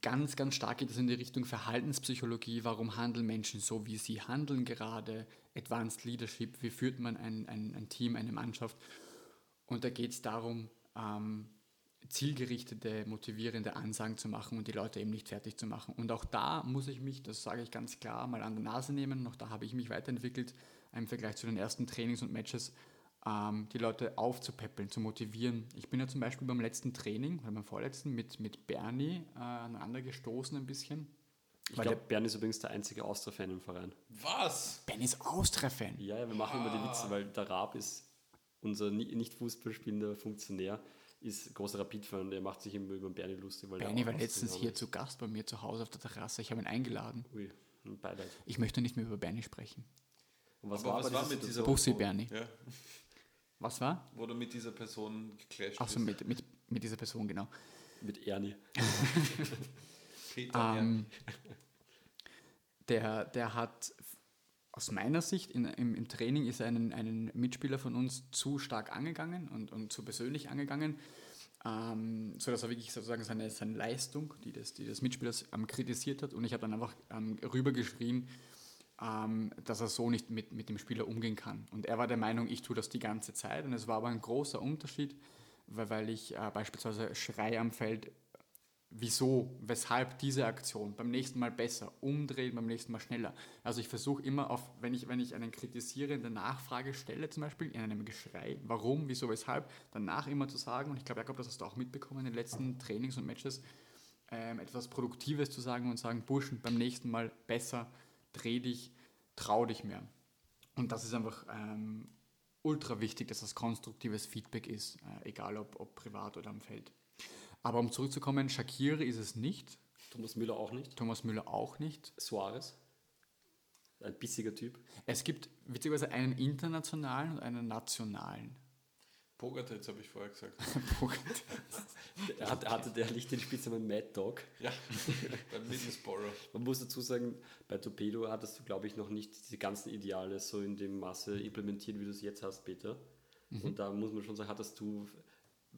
ganz, ganz stark geht es in die Richtung Verhaltenspsychologie. Warum handeln Menschen so, wie sie handeln gerade? Advanced Leadership, wie führt man ein, ein, ein Team, eine Mannschaft? Und da geht es darum, ähm, zielgerichtete, motivierende Ansagen zu machen und die Leute eben nicht fertig zu machen. Und auch da muss ich mich, das sage ich ganz klar, mal an der Nase nehmen. Noch da habe ich mich weiterentwickelt im Vergleich zu den ersten Trainings und Matches, ähm, die Leute aufzupäppeln, zu motivieren. Ich bin ja zum Beispiel beim letzten Training, beim vorletzten, mit, mit Bernie äh, aneinander gestoßen ein bisschen. Ich glaube, Bernie ist übrigens der einzige Austria-Fan im Verein. Was? Bernie ist Austria-Fan. Ja, ja, wir machen immer die Witze, weil der Raab ist unser nicht Fußball spielender Funktionär, ist großer Rapid-Fan und er macht sich immer über Bernie lustig. Weil Bernie der war letztens hier ist. zu Gast bei mir zu Hause auf der Terrasse. Ich habe ihn eingeladen. Ui, ein Beileid. Ich möchte nicht mehr über Bernie sprechen. Und was Aber war, was war mit dieser? Bussi Bernie. Ja, Was war? wo du mit dieser Person geclasht Achso, bist. mit, mit, mit dieser Person, genau. Mit Ernie. Peter Ähm, der, der hat aus meiner Sicht in, im, im Training ist er einen, einen Mitspieler von uns zu stark angegangen und, und zu persönlich angegangen, ähm, sodass er wirklich sozusagen seine, seine Leistung, die des, die des Mitspielers ähm, kritisiert hat. Und ich habe dann einfach ähm, rübergeschrien, ähm, dass er so nicht mit, mit dem Spieler umgehen kann. Und er war der Meinung, ich tue das die ganze Zeit. Und es war aber ein großer Unterschied, weil, weil ich äh, beispielsweise Schrei am Feld wieso, weshalb diese Aktion beim nächsten Mal besser, umdrehen, beim nächsten Mal schneller. Also ich versuche immer auf, wenn ich, wenn ich einen kritisierende Nachfrage stelle, zum Beispiel in einem Geschrei, warum, wieso, weshalb, danach immer zu sagen, und ich glaube, Jakob, das hast du auch mitbekommen in den letzten Trainings und Matches, ähm, etwas Produktives zu sagen und sagen, Burschen, beim nächsten Mal besser, dreh dich, trau dich mehr. Und das ist einfach ähm, ultra wichtig, dass das konstruktives Feedback ist, äh, egal ob, ob privat oder am Feld. Aber um zurückzukommen, Shakiri ist es nicht, Thomas Müller auch nicht. Thomas Müller auch nicht. Suarez. Ein bissiger Typ. Es gibt witzigerweise einen internationalen und einen nationalen. Pogatetz habe ich vorher gesagt. Er hatte, hatte der nicht den Spitznamen Mad Dog. Ja, beim Middlesbrough. Man muss dazu sagen, bei Torpedo hattest du, glaube ich, noch nicht diese ganzen Ideale so in dem Maße implementiert, wie du es jetzt hast, Peter. Und da muss man schon sagen, hattest du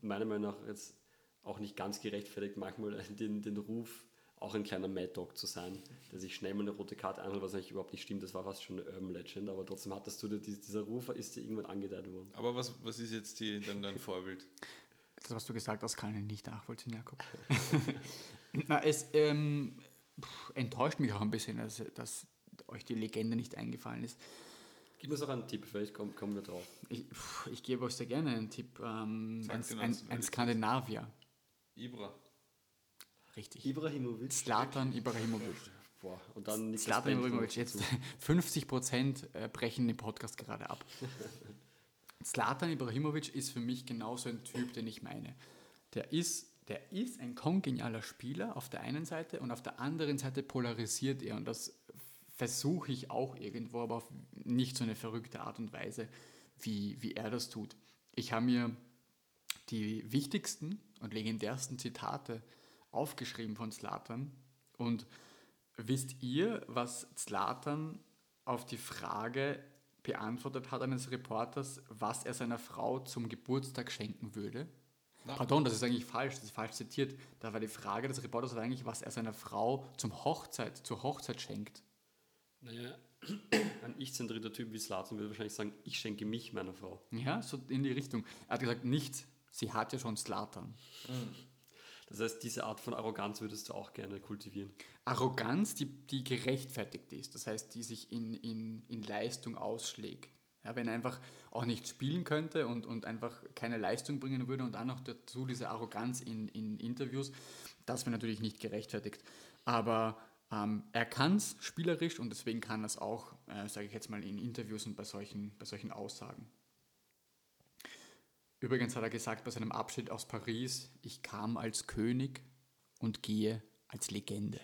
meiner Meinung nach jetzt auch nicht ganz gerechtfertigt, manchmal den, den Ruf, auch ein kleiner Mad Dog zu sein, der sich schnell mal eine rote Karte anholt, was eigentlich überhaupt nicht stimmt. Das war fast schon eine Urban Legend, aber trotzdem hattest du, die- dieser Ruf ist dir irgendwann angedeiht worden. Aber was, was ist jetzt die, dann dein Vorbild? Das, was du gesagt hast, kann ich nicht nachvollziehen, Jakob. Na, es ähm, pff, enttäuscht mich auch ein bisschen, dass, dass euch die Legende nicht eingefallen ist. Gib uns auch einen Tipp, vielleicht kommen, kommen wir drauf. Ich, pff, ich gebe euch sehr gerne einen Tipp. Ähm, ein, ein, ein Skandinavier. Ibra. Richtig. Ibrahimovic. Slatan Ibrahimovic. Boah, und dann Niklas Slatan Bentner Ibrahimovic, jetzt 50 Prozent äh, brechen den Podcast gerade ab. Slatan Ibrahimovic ist für mich genauso ein Typ, den ich meine. Der ist, der ist ein kongenialer Spieler auf der einen Seite und auf der anderen Seite polarisiert er und das versuche ich auch irgendwo, aber auf nicht so eine verrückte Art und Weise, wie, wie er das tut. Ich habe mir die wichtigsten und legendärsten Zitate aufgeschrieben von Zlatan. Und wisst ihr, was Zlatan auf die Frage beantwortet hat eines Reporters, was er seiner Frau zum Geburtstag schenken würde? Na. Pardon, das ist eigentlich falsch, das ist falsch zitiert. Da war die Frage des Reporters eigentlich, was er seiner Frau zum Hochzeit, zur Hochzeit schenkt. Naja, ein ich-zentrierter Typ wie Slatan würde wahrscheinlich sagen, ich schenke mich meiner Frau. Ja, so in die Richtung. Er hat gesagt, nichts. Sie hat ja schon Zlatan. Das heißt, diese Art von Arroganz würdest du auch gerne kultivieren. Arroganz, die, die gerechtfertigt ist, das heißt, die sich in, in, in Leistung ausschlägt. Ja, wenn er einfach auch nicht spielen könnte und, und einfach keine Leistung bringen würde und dann noch dazu diese Arroganz in, in Interviews, das wäre natürlich nicht gerechtfertigt. Aber ähm, er kann es spielerisch und deswegen kann er es auch, äh, sage ich jetzt mal, in Interviews und bei solchen, bei solchen Aussagen. Übrigens hat er gesagt bei seinem Abschied aus Paris, ich kam als König und gehe als Legende.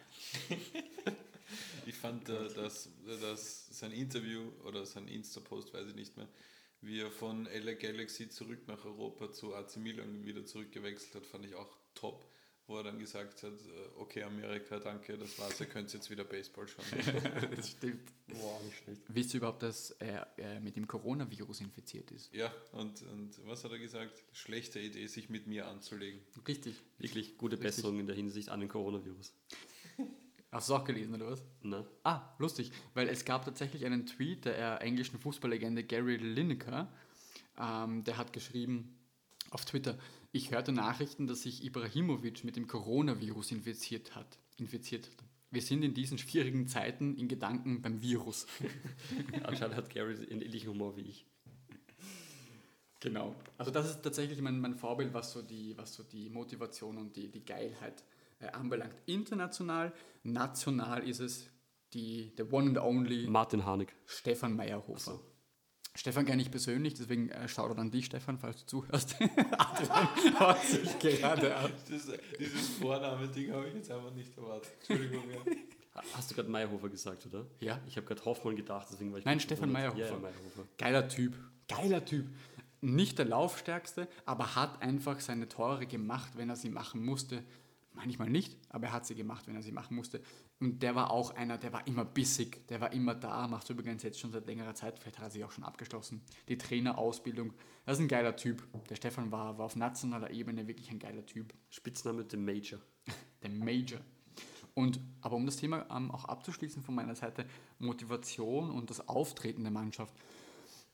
Ich fand, äh, dass, dass sein Interview oder sein Insta-Post, weiß ich nicht mehr, wie er von LA Galaxy zurück nach Europa zu AC Milan wieder zurückgewechselt hat, fand ich auch top. Wo er dann gesagt hat, äh, okay Amerika, danke, das war's, ihr könnt jetzt wieder Baseball schauen. das stimmt. Boah, nicht schlecht. Wisst ihr überhaupt, dass er äh, mit dem Coronavirus infiziert ist? ja, und, und was hat er gesagt? Schlechte Idee, sich mit mir anzulegen. Richtig. Wirklich gute Richtig. Besserung in der Hinsicht an den Coronavirus. Hast du es auch gelesen, oder was? Ne? Ah, lustig, weil es gab tatsächlich einen Tweet der äh, englischen Fußballlegende Gary Lineker, ähm, der hat geschrieben auf Twitter, ich hörte Nachrichten, dass sich Ibrahimovic mit dem Coronavirus infiziert hat. Infiziert hat. Wir sind in diesen schwierigen Zeiten in Gedanken beim Virus. Anscheinend hat Gary einen ähnlichen Humor wie ich. Genau. Also das ist tatsächlich mein, mein Vorbild, was so die, was so die Motivation und die, die Geilheit äh, anbelangt. International, national ist es die, der One and Only Martin Harnik. Stefan Meyerhofer. so. Stefan kenne ich persönlich, deswegen äh, schau an dich, Stefan, falls du zuhörst. Adrian haut sich gerade ab. Das, dieses Vorname-Ding habe ich jetzt einfach nicht erwartet. Entschuldigung. Ja. Ha- Hast du gerade Meyerhofer gesagt, oder? Ja. Ich habe gerade Hoffmann gedacht, deswegen war ich Nein, Stefan. Meyerhofer. Ja, ja, Meyerhofer. Geiler Typ. Geiler Typ. Nicht der Laufstärkste, aber hat einfach seine Tore gemacht, wenn er sie machen musste. Manchmal nicht, aber er hat sie gemacht, wenn er sie machen musste. Und der war auch einer, der war immer bissig, der war immer da, macht übrigens jetzt schon seit längerer Zeit, vielleicht hat er sich auch schon abgeschlossen. Die Trainerausbildung, das ist ein geiler Typ. Der Stefan war, war auf nationaler Ebene wirklich ein geiler Typ. Spitzname The Major. der Major. Und, aber um das Thema ähm, auch abzuschließen von meiner Seite, Motivation und das Auftreten der Mannschaft.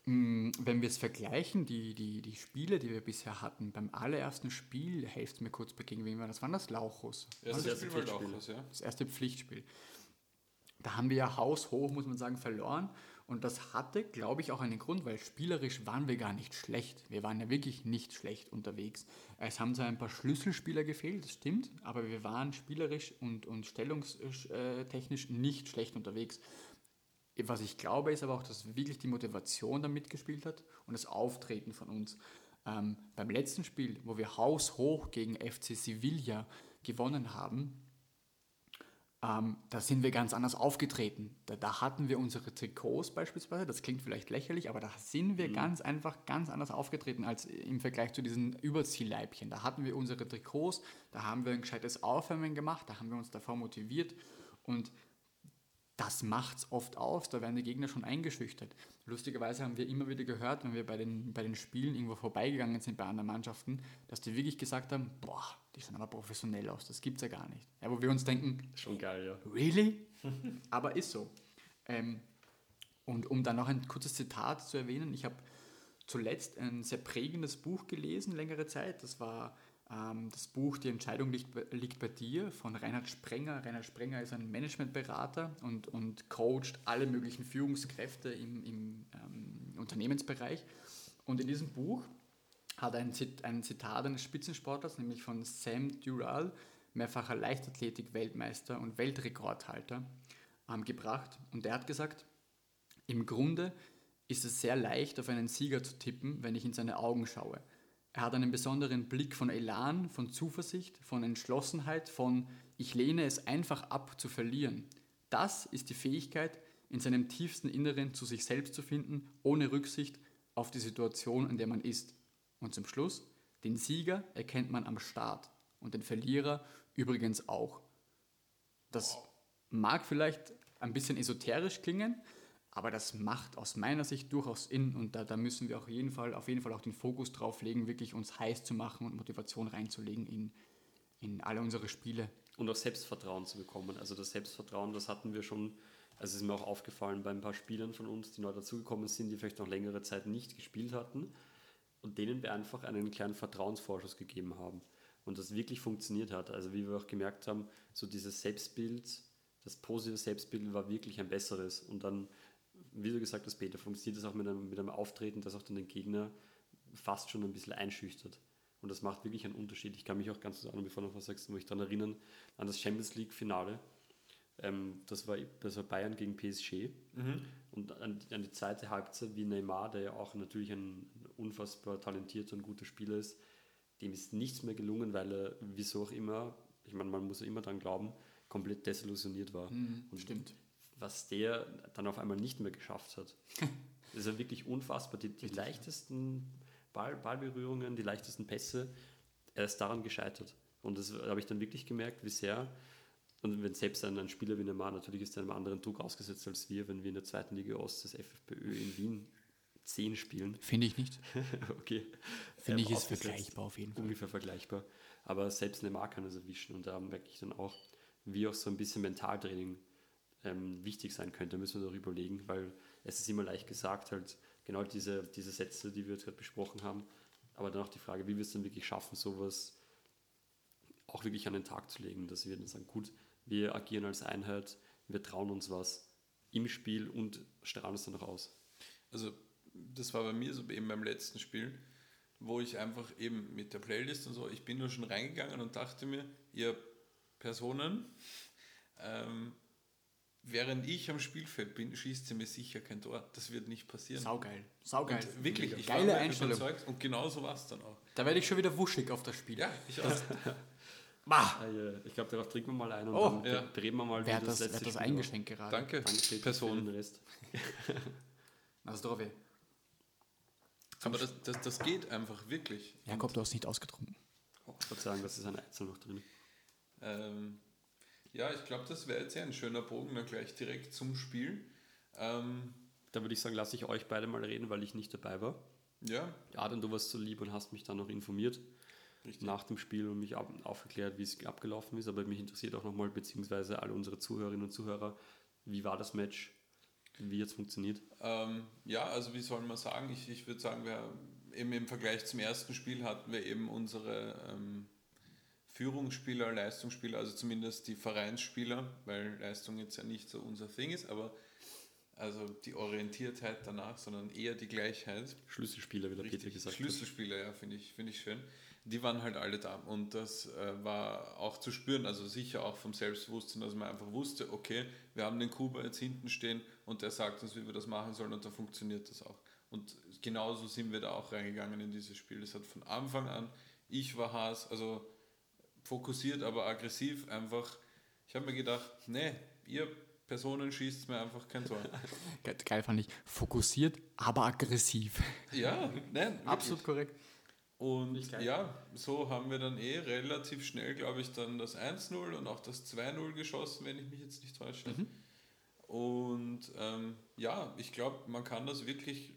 Mm, Wenn wir es vergleichen, die, die, die Spiele, die wir bisher hatten, beim allerersten Spiel, helft mir kurz bei gegen wen war das? Waren das Lauchus? Erstes erste Spiel war Pflichtspiel. Lauchhaus, ja. Das erste Pflichtspiel. Da haben wir ja haushoch, muss man sagen, verloren. Und das hatte, glaube ich, auch einen Grund, weil spielerisch waren wir gar nicht schlecht. Wir waren ja wirklich nicht schlecht unterwegs. Es haben zwar ein paar Schlüsselspieler gefehlt, das stimmt, aber wir waren spielerisch und, und stellungstechnisch nicht schlecht unterwegs. Was ich glaube, ist aber auch, dass wirklich die Motivation da mitgespielt hat und das Auftreten von uns. Ähm, beim letzten Spiel, wo wir haushoch gegen FC Sevilla gewonnen haben, ähm, da sind wir ganz anders aufgetreten. Da, da hatten wir unsere Trikots beispielsweise, das klingt vielleicht lächerlich, aber da sind wir ganz einfach ganz anders aufgetreten als im Vergleich zu diesen Überziehleibchen. Da hatten wir unsere Trikots, da haben wir ein gescheites Aufwärmen gemacht, da haben wir uns davor motiviert und das macht's oft aus, da werden die Gegner schon eingeschüchtert. Lustigerweise haben wir immer wieder gehört, wenn wir bei den, bei den Spielen irgendwo vorbeigegangen sind bei anderen Mannschaften, dass die wirklich gesagt haben, boah, die sehen aber professionell aus, das gibt's ja gar nicht. Ja, wo wir uns denken, Schon geil, ja. Really? Aber ist so. Ähm, und um dann noch ein kurzes Zitat zu erwähnen, ich habe zuletzt ein sehr prägendes Buch gelesen, längere Zeit. Das war das Buch Die Entscheidung liegt, liegt bei dir von Reinhard Sprenger. Reinhard Sprenger ist ein Managementberater und, und coacht alle möglichen Führungskräfte im, im ähm, Unternehmensbereich. Und in diesem Buch hat ein, Zit ein Zitat eines Spitzensportlers, nämlich von Sam Dural, mehrfacher Leichtathletik-Weltmeister und Weltrekordhalter, ähm, gebracht. Und der hat gesagt, im Grunde ist es sehr leicht, auf einen Sieger zu tippen, wenn ich in seine Augen schaue. Er hat einen besonderen Blick von Elan, von Zuversicht, von Entschlossenheit, von ich lehne es einfach ab zu verlieren. Das ist die Fähigkeit, in seinem tiefsten Inneren zu sich selbst zu finden, ohne Rücksicht auf die Situation, in der man ist. Und zum Schluss, den Sieger erkennt man am Start und den Verlierer übrigens auch. Das mag vielleicht ein bisschen esoterisch klingen, aber das macht aus meiner Sicht durchaus Sinn und da, da müssen wir auf jeden, Fall, auf jeden Fall auch den Fokus drauf legen, wirklich uns heiß zu machen und Motivation reinzulegen in, in alle unsere Spiele. Und auch Selbstvertrauen zu bekommen. Also das Selbstvertrauen, das hatten wir schon, also ist mir auch aufgefallen bei ein paar Spielern von uns, die neu dazugekommen sind, die vielleicht noch längere Zeit nicht gespielt hatten und denen wir einfach einen kleinen Vertrauensvorschuss gegeben haben. Und das wirklich funktioniert hat. Also wie wir auch gemerkt haben, so dieses Selbstbild, das positive Selbstbild war wirklich ein besseres. Und dann, wie du gesagt hast, Peter, funktioniert das auch mit einem, mit einem Auftreten, das auch dann den Gegner fast schon ein bisschen einschüchtert. Und das macht wirklich einen Unterschied. Ich kann mich auch ganz an, bevor du noch was sagst, muss ich daran erinnern, an das Champions League-Finale. Ähm, das, war, das war Bayern gegen PSG. Und an, an die zweite Halbzeit, wie Neymar, der ja auch natürlich ein unfassbar talentierter und guter Spieler ist, dem ist nichts mehr gelungen, weil er, wieso auch immer, ich meine, man muss ja immer daran glauben, komplett desillusioniert war. Und Stimmt. Was der dann auf einmal nicht mehr geschafft hat. Das ist ja wirklich unfassbar. Die, die leichtesten Ball, Ballberührungen, die leichtesten Pässe, er ist daran gescheitert. Und das habe ich dann wirklich gemerkt, wie sehr, und wenn selbst ein, ein Spieler wie Neymar, natürlich ist er einem anderen Druck ausgesetzt als wir, wenn wir in der zweiten Liga Ost das FFPÖ in Wien 10 spielen. Finde ich nicht. okay. Finde Ähm, ich ist vergleichbar auf jeden Fall. Ungefähr vergleichbar. Aber selbst Neymar kann es erwischen und da merke ich dann auch, wie auch so ein bisschen Mentaltraining ähm, wichtig sein könnte, müssen wir darüber überlegen, weil es ist immer leicht gesagt, halt genau diese, diese Sätze, die wir jetzt gerade besprochen haben, aber dann auch die Frage, wie wir es dann wirklich schaffen, sowas auch wirklich an den Tag zu legen, dass wir dann sagen, gut, wir agieren als Einheit, wir trauen uns was im Spiel und strahlen es dann auch aus. Also das war bei mir so eben beim letzten Spiel, wo ich einfach eben mit der Playlist und so, ich bin nur schon reingegangen und dachte mir, ihr Personen, ähm, während ich am Spielfeld bin, schießt ihr mir sicher kein Tor. Das wird nicht passieren. Saugeil. Saugeil. Und wirklich, ich Geile war Einstellung. überzeugt und genau so war es dann auch. Da werde ich schon wieder wuschig auf das Spiel. Ja, ich auch. Bah! Ah, Ich glaube, darauf trinken wir mal ein und Oh, dann ja. bereden wir mal, Wer hat das, wer letzte hat das eingeschenkt gerade? Danke, Danke, Person. den Rest. Na, Zdrowie. Aber das, das, das geht einfach wirklich. Jakob, du hast nicht ausgetrunken. Ich würde sagen, das ist ein Einzel noch drin. Ähm, ja, ich glaube, das wäre jetzt ja ein schöner Bogen, dann gleich direkt zum Spiel. Ähm, Da würde ich sagen, lasse ich euch beide mal reden, weil ich nicht dabei war. ja, Adam, du warst so lieb und hast mich dann noch informiert richtig. nach dem Spiel und mich aufgeklärt, wie es abgelaufen ist. Aber mich interessiert auch nochmal, beziehungsweise alle unsere Zuhörerinnen und Zuhörer, wie war das Match? Wie hat es funktioniert? Ähm, ja, also wie soll man sagen? Ich, ich würde sagen, wir eben im Vergleich zum ersten Spiel hatten wir eben unsere ähm, Führungsspieler, Leistungsspieler, also zumindest die Vereinsspieler, weil Leistung jetzt ja nicht so unser Thing ist, aber also die Orientiertheit danach, sondern eher die Gleichheit. Schlüsselspieler, wie der Peter Richtig, gesagt Schlüsselspieler, ja, finde ich, finde ich schön. Die waren halt alle da und das äh, war auch zu spüren, also sicher auch vom Selbstbewusstsein, dass man einfach wusste, okay, wir haben den Kuba jetzt hinten stehen und der sagt uns, wie wir das machen sollen und dann funktioniert das auch. Und genauso sind wir da auch reingegangen in dieses Spiel. Das hat von Anfang an, ich war Haas, also fokussiert, aber aggressiv einfach. Ich habe mir gedacht, nee, ihr Personen schießt mir einfach kein Tor. Ge- Geil fand ich. Fokussiert, aber aggressiv. ja, nein. Absolut korrekt. Und ja, so haben wir dann eh relativ schnell, glaube ich, dann das 1-0 und auch das 2-0 geschossen, wenn ich mich jetzt nicht täusche. Und ähm, ja, ich glaube, man kann das wirklich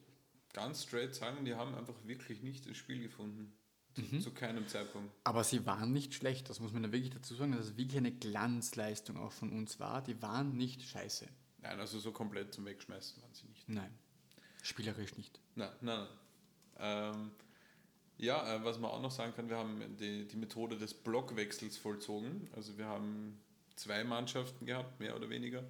ganz straight sagen, die haben einfach wirklich nicht ins Spiel gefunden. Zu, zu keinem Zeitpunkt. Aber sie waren nicht schlecht, das muss man da wirklich dazu sagen, dass es wirklich eine Glanzleistung auch von uns war. Die waren nicht scheiße. Nein, also so komplett zum Wegschmeißen waren sie nicht. Nein. Spielerisch nicht. Nein, nein, nein. Ähm, ja, äh, was man auch noch sagen kann, wir haben die, die Methode des Blockwechsels vollzogen. Also wir haben zwei Mannschaften gehabt, mehr oder weniger,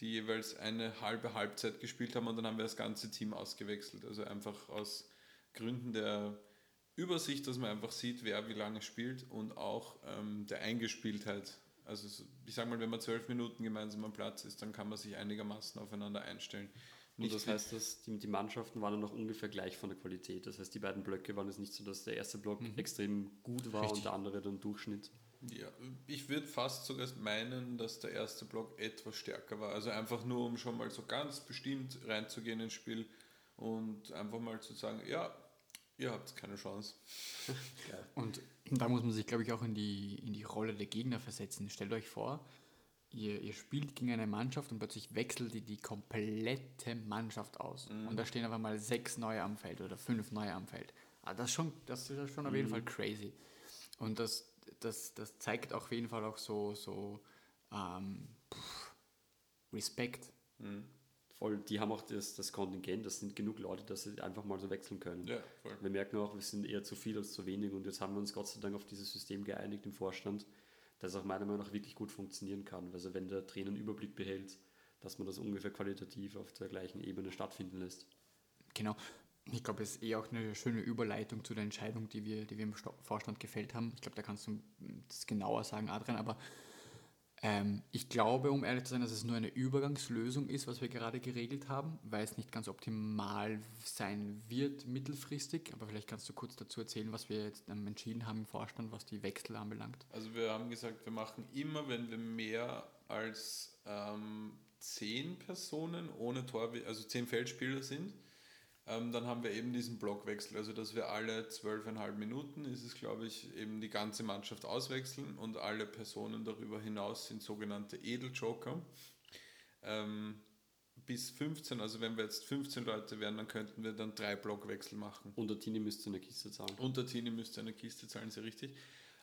die jeweils eine halbe Halbzeit gespielt haben und dann haben wir das ganze Team ausgewechselt. Also einfach aus Gründen der Übersicht, dass man einfach sieht, wer wie lange spielt und auch ähm, der Eingespieltheit. Also so- ich sage mal, wenn man zwölf Minuten gemeinsam am Platz ist, dann kann man sich einigermaßen aufeinander einstellen. Und das heißt, dass die, die Mannschaften waren dann noch ungefähr gleich von der Qualität. Das heißt, die beiden Blöcke waren es nicht so, dass der erste Block extrem gut war Richtig. und der andere dann Durchschnitt. Ja, ich würde fast sogar meinen, dass der erste Block etwas stärker war. Also einfach nur, um schon mal so ganz bestimmt reinzugehen ins Spiel und einfach mal zu sagen, ja, ihr habt keine Chance. Und da muss man sich, glaube ich, auch in die, in die Rolle der Gegner versetzen. Stellt euch vor, ihr, ihr spielt gegen eine Mannschaft und plötzlich wechselt die, die komplette Mannschaft aus. Und da stehen einfach mal sechs neue am Feld oder fünf neue am Feld. Ah, das, ist schon, das ist schon auf jeden Fall crazy. Und das, das, das zeigt auf jeden Fall auch so, so ähm, pff, Respekt. Voll, die haben auch das, das Kontingent, das sind genug Leute, dass sie einfach mal so wechseln können. Ja, voll. Wir merken auch, wir sind eher zu viel als zu wenig und jetzt haben wir uns Gott sei Dank auf dieses System geeinigt im Vorstand, das auch meiner Meinung nach wirklich gut funktionieren kann. Also wenn der Trainer einen Überblick behält, dass man das ungefähr qualitativ auf der gleichen Ebene stattfinden lässt. Genau. Ich glaube, es ist eh auch eine schöne Überleitung zu der Entscheidung, die wir, die wir im Vorstand gefällt haben. Ich glaube, da kannst du das genauer sagen, Adrian, aber ähm, ich glaube, um ehrlich zu sein, dass es nur eine Übergangslösung ist, was wir gerade geregelt haben, weil es nicht ganz optimal sein wird mittelfristig. Aber vielleicht kannst du kurz dazu erzählen, was wir jetzt entschieden haben im Vorstand, was die Wechsel anbelangt. Also wir haben gesagt, wir machen immer, wenn wir mehr als ähm, zehn Personen ohne Tor, also zehn Feldspieler sind, Ähm, dann haben wir eben diesen Blockwechsel, also dass wir alle zwölfeinhalb Minuten, ist es glaube ich, eben die ganze Mannschaft auswechseln und alle Personen darüber hinaus sind sogenannte Edeljoker. Ähm, bis 15, also wenn wir jetzt 15 Leute wären, dann könnten wir dann drei Blockwechsel machen. Und der Tini müsste eine Kiste zahlen. Und der Tini müsste eine Kiste zahlen, sehr richtig.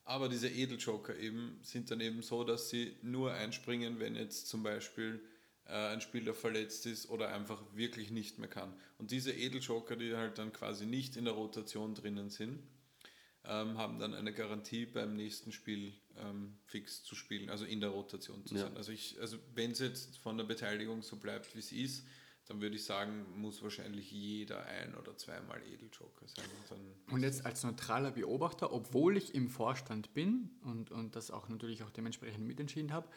Aber diese Edeljoker eben sind dann eben so, dass sie nur einspringen, wenn jetzt zum Beispiel ein Spieler verletzt ist oder einfach wirklich nicht mehr kann. Und diese Edeljoker, die halt dann quasi nicht in der Rotation drinnen sind, ähm, haben dann eine Garantie beim nächsten Spiel ähm, fix zu spielen, also in der Rotation zu Ja. sein. Also, ich, also wenn es jetzt von der Beteiligung so bleibt, wie es ist, dann würde ich sagen, muss wahrscheinlich jeder ein oder zweimal Edeljoker sein. Und Und jetzt als neutraler Beobachter, obwohl ich im Vorstand bin und, und das auch natürlich auch dementsprechend mitentschieden habe,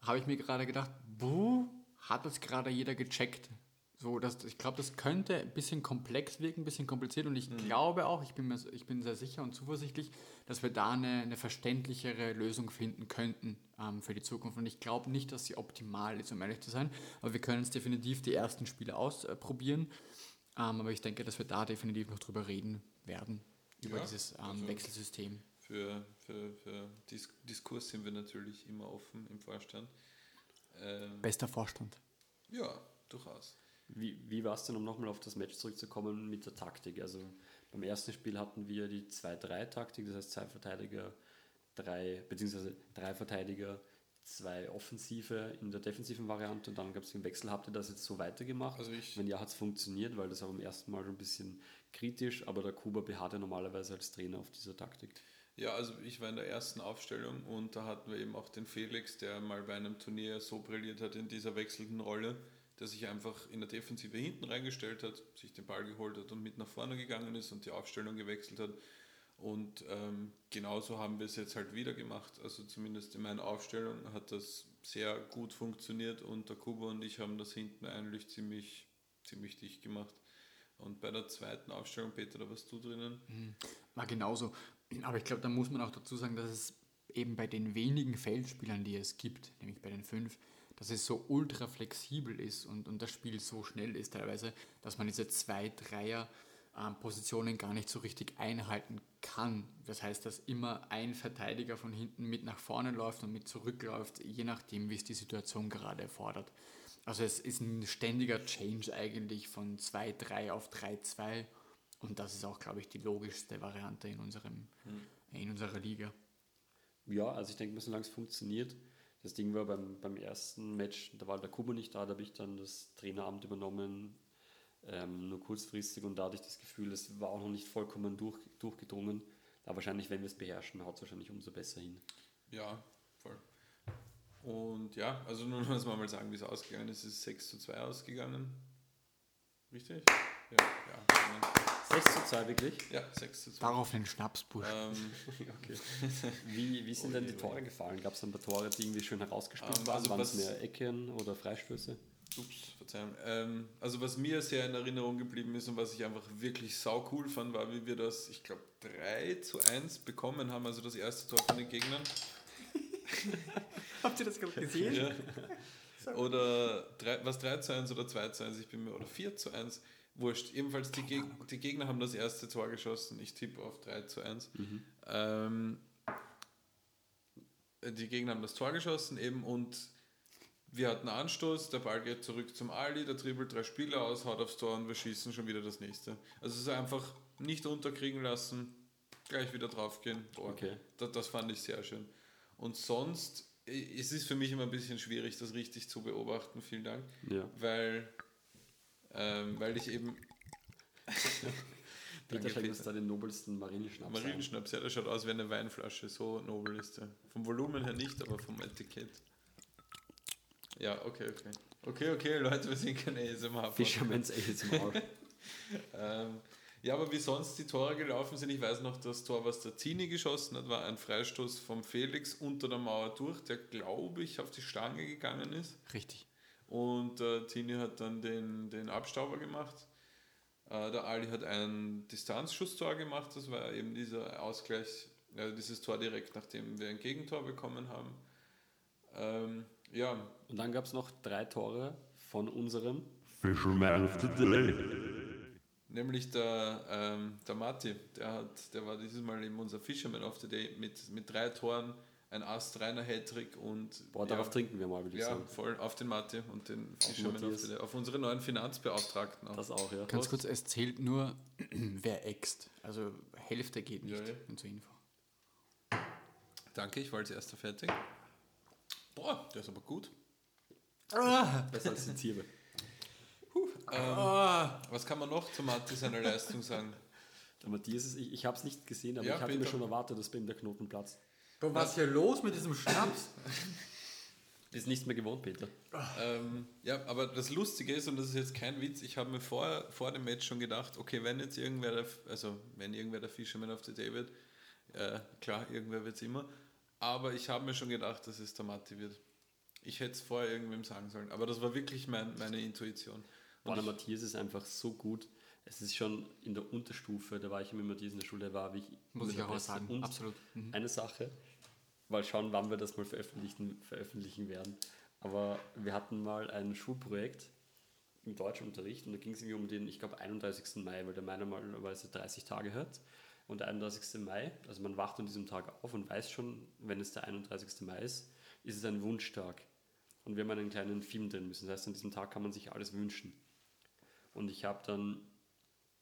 habe ich mir gerade gedacht, buh, hat das gerade jeder gecheckt? So, das, ich glaube, das könnte ein bisschen komplex wirken, ein bisschen kompliziert und ich glaube auch, ich bin, mir, ich bin sehr sicher und zuversichtlich, dass wir da eine, eine verständlichere Lösung finden könnten ähm, für die Zukunft. Und ich glaube nicht, dass sie optimal ist, um ehrlich zu sein, aber wir können uns definitiv die ersten Spiele ausprobieren. Ähm, aber ich denke, dass wir da definitiv noch drüber reden werden, über Ja, dieses ähm, also- Wechselsystem. Für, für, für Dis Diskurs sind wir natürlich immer offen im Vorstand. Ähm, Bester Vorstand. ja, durchaus. Wie, wie war es denn, um nochmal auf das Match zurückzukommen mit der Taktik? Also beim ersten Spiel hatten wir die 2-3-Taktik, das heißt zwei Verteidiger, drei, beziehungsweise drei Verteidiger, zwei Offensive in der defensiven Variante und dann gab es den Wechsel. Habt ihr das jetzt so weitergemacht? Also ich- Wenn ja, hat es funktioniert, weil das war beim ersten Mal schon ein bisschen kritisch, aber der Kuba beharrt ja normalerweise als Trainer auf dieser Taktik. Ja, also ich war in der ersten Aufstellung und da hatten wir eben auch den Felix, der mal bei einem Turnier so brilliert hat in dieser wechselnden Rolle, der sich einfach in der Defensive hinten reingestellt hat, sich den Ball geholt hat und mit nach vorne gegangen ist und die Aufstellung gewechselt hat. Und ähm, genauso haben wir es jetzt halt wieder gemacht. Also zumindest in meiner Aufstellung hat das sehr gut funktioniert und der Kuba und ich haben das hinten eigentlich ziemlich, ziemlich dicht gemacht. Und bei der zweiten Aufstellung, Peter, da warst du drinnen. War genauso. Aber ich glaube, da muss man auch dazu sagen, dass es eben bei den wenigen Feldspielern, die es gibt, nämlich bei den fünf, dass es so ultra flexibel ist und, und das Spiel so schnell ist teilweise, dass man diese zwei, Dreier ähm, Positionen gar nicht so richtig einhalten kann. Das heißt, dass immer ein Verteidiger von hinten mit nach vorne läuft und mit zurückläuft, je nachdem, wie es die Situation gerade erfordert. Also es ist ein ständiger Change eigentlich von 2-3 auf 3-2 und das ist auch, glaube ich, die logischste Variante in, unserem, in unserer Liga. Ja, also ich denke mal, solange es funktioniert. Das Ding war beim, beim ersten Match, da war der Kuba nicht da, da habe ich dann das Traineramt übernommen, ähm, nur kurzfristig und da hatte ich das Gefühl, es war auch noch nicht vollkommen durch, durchgedrungen. Aber wahrscheinlich, wenn wir es beherrschen, haut es wahrscheinlich umso besser hin. Ja, voll. Und ja, also nun muss man mal sagen, wie es ausgegangen ist. Es ist 6 zu 2 ausgegangen. Richtig? Ja, ja. 6 zu 2 wirklich? Ja, 6 zu 2. Darauf den Schnapsbusch. Ähm, Okay. Wie, wie sind denn die. Tore gefallen? Gab es ein paar Tore, die irgendwie schön herausgespielt Ähm, waren? also Waren es was- mehr Ecken oder Freistöße? ups, Verzeihung. Ähm, also was mir sehr in Erinnerung geblieben ist und was ich einfach wirklich sau cool fand, war, wie wir das, ich glaube, 3 zu 1 bekommen haben, also das erste Tor von den Gegnern. Habt ihr das gerade gesehen? Ja. Oder drei, was 3 zu 1 oder 2 zu 1, ich bin mir, oder 4 zu 1, wurscht. Ebenfalls die, Geg die Gegner haben das erste Tor geschossen, ich tippe auf 3 zu 1. Ähm, die Gegner haben das Tor geschossen eben und wir hatten Anstoß, der Ball geht zurück zum Ali, der dribbelt drei Spieler aus, haut aufs Tor und wir schießen schon wieder das nächste. Also so einfach nicht unterkriegen lassen, gleich wieder draufgehen. Tor. Okay. Das, das fand ich sehr schön. Und sonst, es ist für mich immer ein bisschen schwierig, das richtig zu beobachten, vielen Dank, Ja. weil, ähm, weil ich eben... Peter schenkt uns Peter. da den nobelsten Marinschnaps. ein. Marienschnaps, ja, der schaut aus wie eine Weinflasche, so nobel ist der. Vom Volumen her nicht, aber vom Etikett. Ja, okay, okay. Okay, okay, Leute, wir sind keine ASMR. Fisherman's ASMR. Ähm, ja, aber wie sonst die Tore gelaufen sind, ich weiß noch, das Tor, was der Tini geschossen hat, war ein Freistoß vom Felix unter der Mauer durch, der, glaube ich, auf die Stange gegangen ist. Richtig. Und äh, Tini hat dann den, den Abstauber gemacht. Äh, der Ali hat ein Distanzschusstor gemacht. Das war eben dieser Ausgleich, äh, dieses Tor direkt nachdem wir ein Gegentor bekommen haben. Ähm, ja, Und dann gab es noch drei Tore von unserem Fisherman of the Day. Nämlich der, ähm, der Matti, der, hat, der war dieses Mal eben unser Fisherman of the Day mit, mit drei Toren, ein astreiner Hattrick und. Boah, darauf trinken wir mal, würde ich ja, sagen. voll auf den Matti und den Matthias. the Day. Auf unsere neuen Finanzbeauftragten auch. Das auch, ja. Ganz kurz, es zählt nur, wer äxt. Also Hälfte geht nicht. Ja, ja. Und zur Info. Danke, ich war als erster fertig. Boah, der ist aber gut. Besser als die Zirbe. Ähm, Was kann man noch zu Matti seiner Leistung sagen? Der Matthias ist, ich, ich habe es nicht gesehen, aber Ja, ich hatte mir schon erwartet, dass bei ihm der Knoten platzt. Bro, was ist hier los mit diesem Schnaps? Ist nichts mehr gewohnt, Peter. Ähm, ja, aber das Lustige ist, und das ist jetzt kein Witz, ich habe mir vor, vor dem Match schon gedacht, okay, wenn jetzt irgendwer, der, also wenn irgendwer der Fisherman of the Day wird, äh, klar, irgendwer wird es immer, aber ich habe mir schon gedacht, dass es der Matti wird. Ich hätte es vorher irgendwem sagen sollen, aber das war wirklich mein, meine Intuition. Boah, der Matthias ist einfach so gut. Es ist schon in der Unterstufe, da war ich mit Matthias in der Schule, war wie Muss immer ich auch was sagen. Und Absolut. Mhm. eine Sache, mal schauen, wann wir das mal veröffentlichen, veröffentlichen werden. Aber wir hatten mal ein Schulprojekt im Deutschunterricht und da ging es irgendwie um den, ich glaube, 31. Mai, weil der Mai normalerweise 30 Tage hat. Und der 31. Mai, also man wacht an diesem Tag auf und weiß schon, wenn es der 31. Mai ist, ist es ein Wunschtag. Und wir haben einen kleinen Film drin müssen. Das heißt, an diesem Tag kann man sich alles wünschen. Und ich habe dann,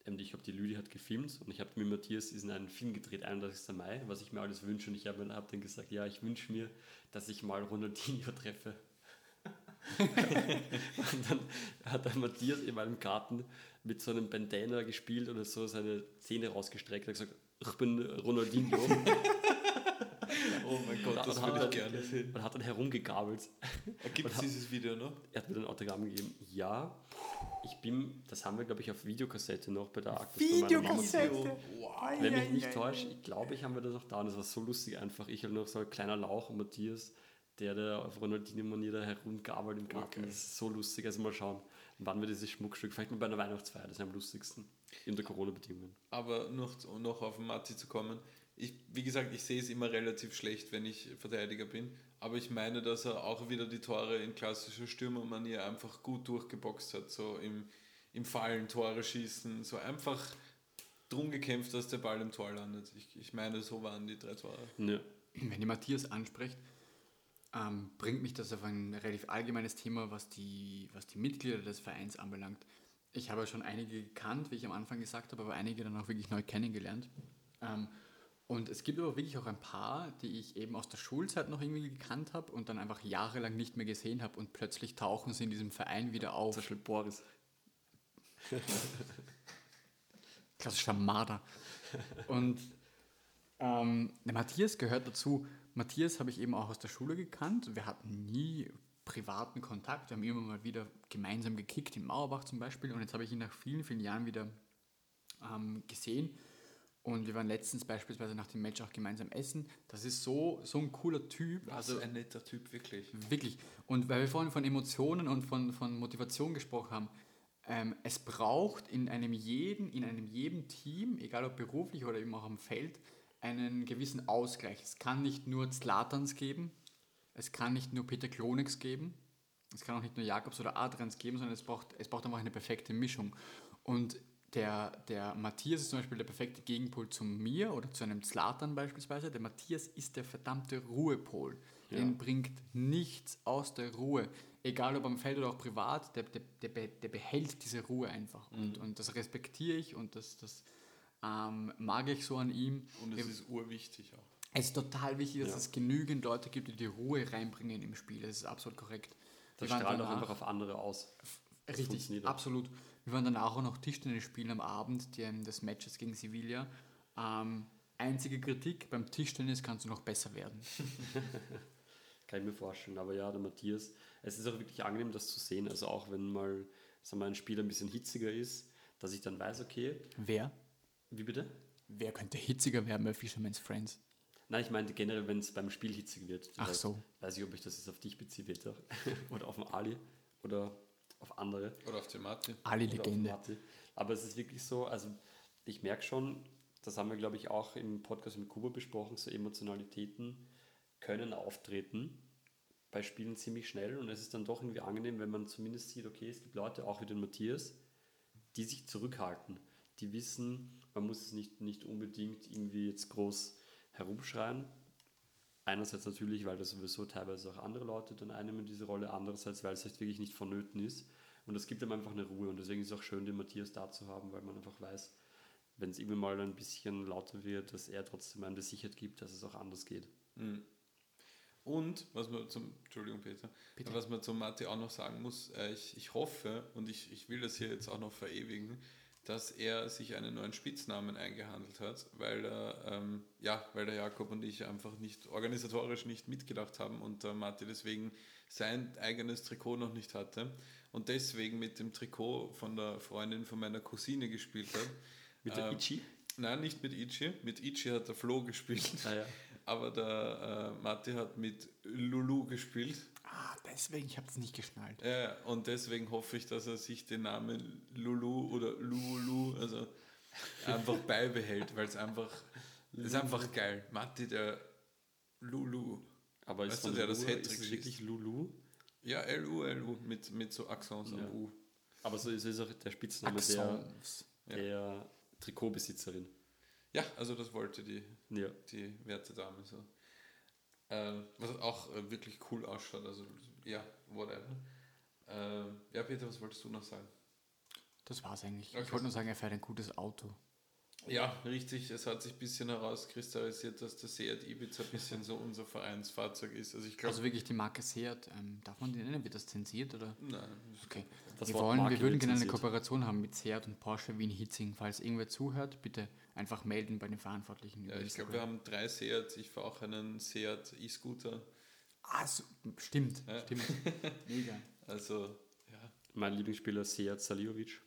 ich glaube, die Lüdi hat gefilmt und ich habe mit Matthias diesen einen Film gedreht, 31. Mai, was ich mir alles wünsche. Und ich habe hab dann gesagt, ja, ich wünsche mir, dass ich mal Ronaldinho treffe. und dann hat der Matthias in meinem Garten mit so einem Bandana gespielt oder so seine Zähne rausgestreckt und gesagt, ich bin Ronaldinho. Oh mein Gott, das würde ich dann- gerne sehen. Und hat dann herumgegabelt. Gibt es dieses Video noch? Er hat mir dann Autogramm gegeben. Ja, ich bin, das haben wir, glaube ich, auf Videokassette noch bei der Arktis. bei meiner Mama. Videokassette. Wenn mich nicht täuscht, ich glaube, ich haben wir das noch da und das war so lustig einfach. Ich halt noch so ein kleiner Lauch und Matthias, der da auf Ronaldinho-Manier da herumgabelt im Garten. Das ist so lustig. Also mal schauen, wann wir dieses Schmuckstück, vielleicht mal bei einer Weihnachtsfeier, das ist am lustigsten. In der Corona-Bedingungen. Aber noch, noch auf den Matti zu kommen, ich, wie gesagt, ich sehe es immer relativ schlecht, wenn ich Verteidiger bin, aber ich meine, dass er auch wieder die Tore in klassischer Stürmermanier einfach gut durchgeboxt hat, so im, im Fallen Tore schießen, so einfach drum gekämpft, dass der Ball im Tor landet. Ich, ich meine, so waren die drei Tore. Ja. Wenn ihr Matthias anspricht, ähm, bringt mich das auf ein relativ allgemeines Thema, was die, was die Mitglieder des Vereins anbelangt. Ich habe schon einige gekannt, wie ich am Anfang gesagt habe, aber einige dann auch wirklich neu kennengelernt. Ähm, und es gibt aber wirklich auch ein paar, die ich eben aus der Schulzeit noch irgendwie gekannt habe und dann einfach jahrelang nicht mehr gesehen habe und plötzlich tauchen sie in diesem Verein wieder auf. Zum Beispiel Boris. klassischer Marder. Und ähm, der Matthias gehört dazu. Matthias habe ich eben auch aus der Schule gekannt. Wir hatten nie privaten Kontakt. Wir haben immer mal wieder gemeinsam gekickt, in Mauerbach zum Beispiel. Und jetzt habe ich ihn nach vielen, vielen Jahren wieder ähm, gesehen. Und wir waren letztens beispielsweise nach dem Match auch gemeinsam essen. Das ist so, so ein cooler Typ. Also ein netter Typ, wirklich. Wirklich. Und weil wir vorhin von Emotionen und von, von Motivation gesprochen haben, ähm, es braucht in einem jeden, in einem jedem Team, egal ob beruflich oder eben auch am Feld, einen gewissen Ausgleich. Es kann nicht nur Zlatans geben, es kann nicht nur Peter Klonix geben, es kann auch nicht nur Jakobs oder Adrians geben, sondern es braucht, es braucht einfach eine perfekte Mischung. Und der, der Matthias ist zum Beispiel der perfekte Gegenpol zu mir oder zu einem Zlatan beispielsweise. Der Matthias ist der verdammte Ruhepol. Den bringt nichts aus der Ruhe. Egal ob am Feld oder auch privat, der, der, der, der behält diese Ruhe einfach. Und, und das respektiere ich und das, das ähm, mag ich so an ihm. Und es ist urwichtig auch. es ist total wichtig, dass Ja. es genügend Leute gibt, die die Ruhe reinbringen im Spiel. Das ist absolut korrekt. Das strahlt auch einfach auf andere aus. Das Richtig, absolut. Wir waren danach auch noch Tischtennis spielen am Abend die, des Matches gegen Sevilla. Ähm, einzige Kritik, beim Tischtennis kannst du noch besser werden. Kann ich mir vorstellen. Aber ja, der Matthias, es ist auch wirklich angenehm, das zu sehen. Also auch wenn mal sagen wir, ein Spiel ein bisschen hitziger ist, dass ich dann weiß, okay, Wer? wie bitte? Wer könnte hitziger werden bei Fisherman's Friends? Nein, ich meinte generell, wenn es beim Spiel hitzig wird. Ach so. Weiß ich, ob ich das jetzt auf dich beziehe, Peter. oder auf den Ali oder auf andere. Oder auf. Ali Oder auf Legende. Aber es ist wirklich so, also ich merke schon, das haben wir, glaube ich, auch im Podcast mit Kuba besprochen, so Emotionalitäten können auftreten bei Spielen ziemlich schnell und es ist dann doch irgendwie angenehm, wenn man zumindest sieht, okay, es gibt Leute, auch wie den Matthias, die sich zurückhalten. die wissen, man muss es nicht, nicht unbedingt irgendwie jetzt groß herumschreien. Einerseits natürlich, weil das sowieso teilweise auch andere Leute dann einnehmen diese Rolle, andererseits, weil es halt wirklich nicht vonnöten ist. Und das gibt einem einfach eine Ruhe. Und deswegen ist es auch schön, den Matthias da zu haben, weil man einfach weiß, wenn es irgendwie mal ein bisschen lauter wird, dass er trotzdem einem die Sicherheit gibt, dass es auch anders geht. Und was man zum, Entschuldigung Peter, was man zum Matti auch noch sagen muss, äh, ich, ich hoffe und ich, ich will das hier jetzt auch noch verewigen, dass er sich einen neuen Spitznamen eingehandelt hat, weil er, ähm, ja, weil der Jakob und ich einfach nicht organisatorisch nicht mitgedacht haben und der Matti deswegen sein eigenes Trikot noch nicht hatte und deswegen mit dem Trikot von der Freundin von meiner Cousine gespielt hat. Mit der Ähm, Ichi? Nein, nicht mit Ichi. Mit Ichi hat der Flo gespielt. Ah, ja. Aber der äh, Matti hat mit Lulu gespielt. Deswegen, ich habe es nicht geschnallt. Äh, und deswegen hoffe ich, dass er sich den Namen Lulu oder Lulu also einfach beibehält, weil es einfach, ist einfach geil. Matti, der Lulu. Aber ist Weißt du, der das Lulu- Hattrick ist wirklich Lulu? Ja, L-U-L-U mit, mit so Accents Ja. am U. Aber so ist es auch der Spitzname der, Axons. der Trikotbesitzerin. Ja, also das wollte die, Ja. die werte Dame so. Äh, was auch äh, wirklich cool ausschaut, also ja, whatever. Äh, ja, Peter, was wolltest du noch sagen? Das war's eigentlich. Okay. Ich wollte nur sagen, er fährt ein gutes Auto. Ja, richtig. Es hat sich ein bisschen herauskristallisiert, dass der Seat Ibiza ein bisschen so unser Vereinsfahrzeug ist. Also ich glaube, Also wirklich die Marke Seat, ähm, darf man die nennen? Wird das zensiert oder? nein. Okay. Das wir, wollen, Marke wir würden gerne eine. Kooperation haben mit Seat und Porsche Wien Hitzing. Falls irgendwer zuhört, bitte einfach melden bei den Verantwortlichen. Ja, ich glaube, wir haben drei Seat. Ich fahre auch einen Seat E-Scooter. Ah, so, stimmt, Ja. stimmt. Mega. Also, ja. Mein Lieblingsspieler Seat Saliovic.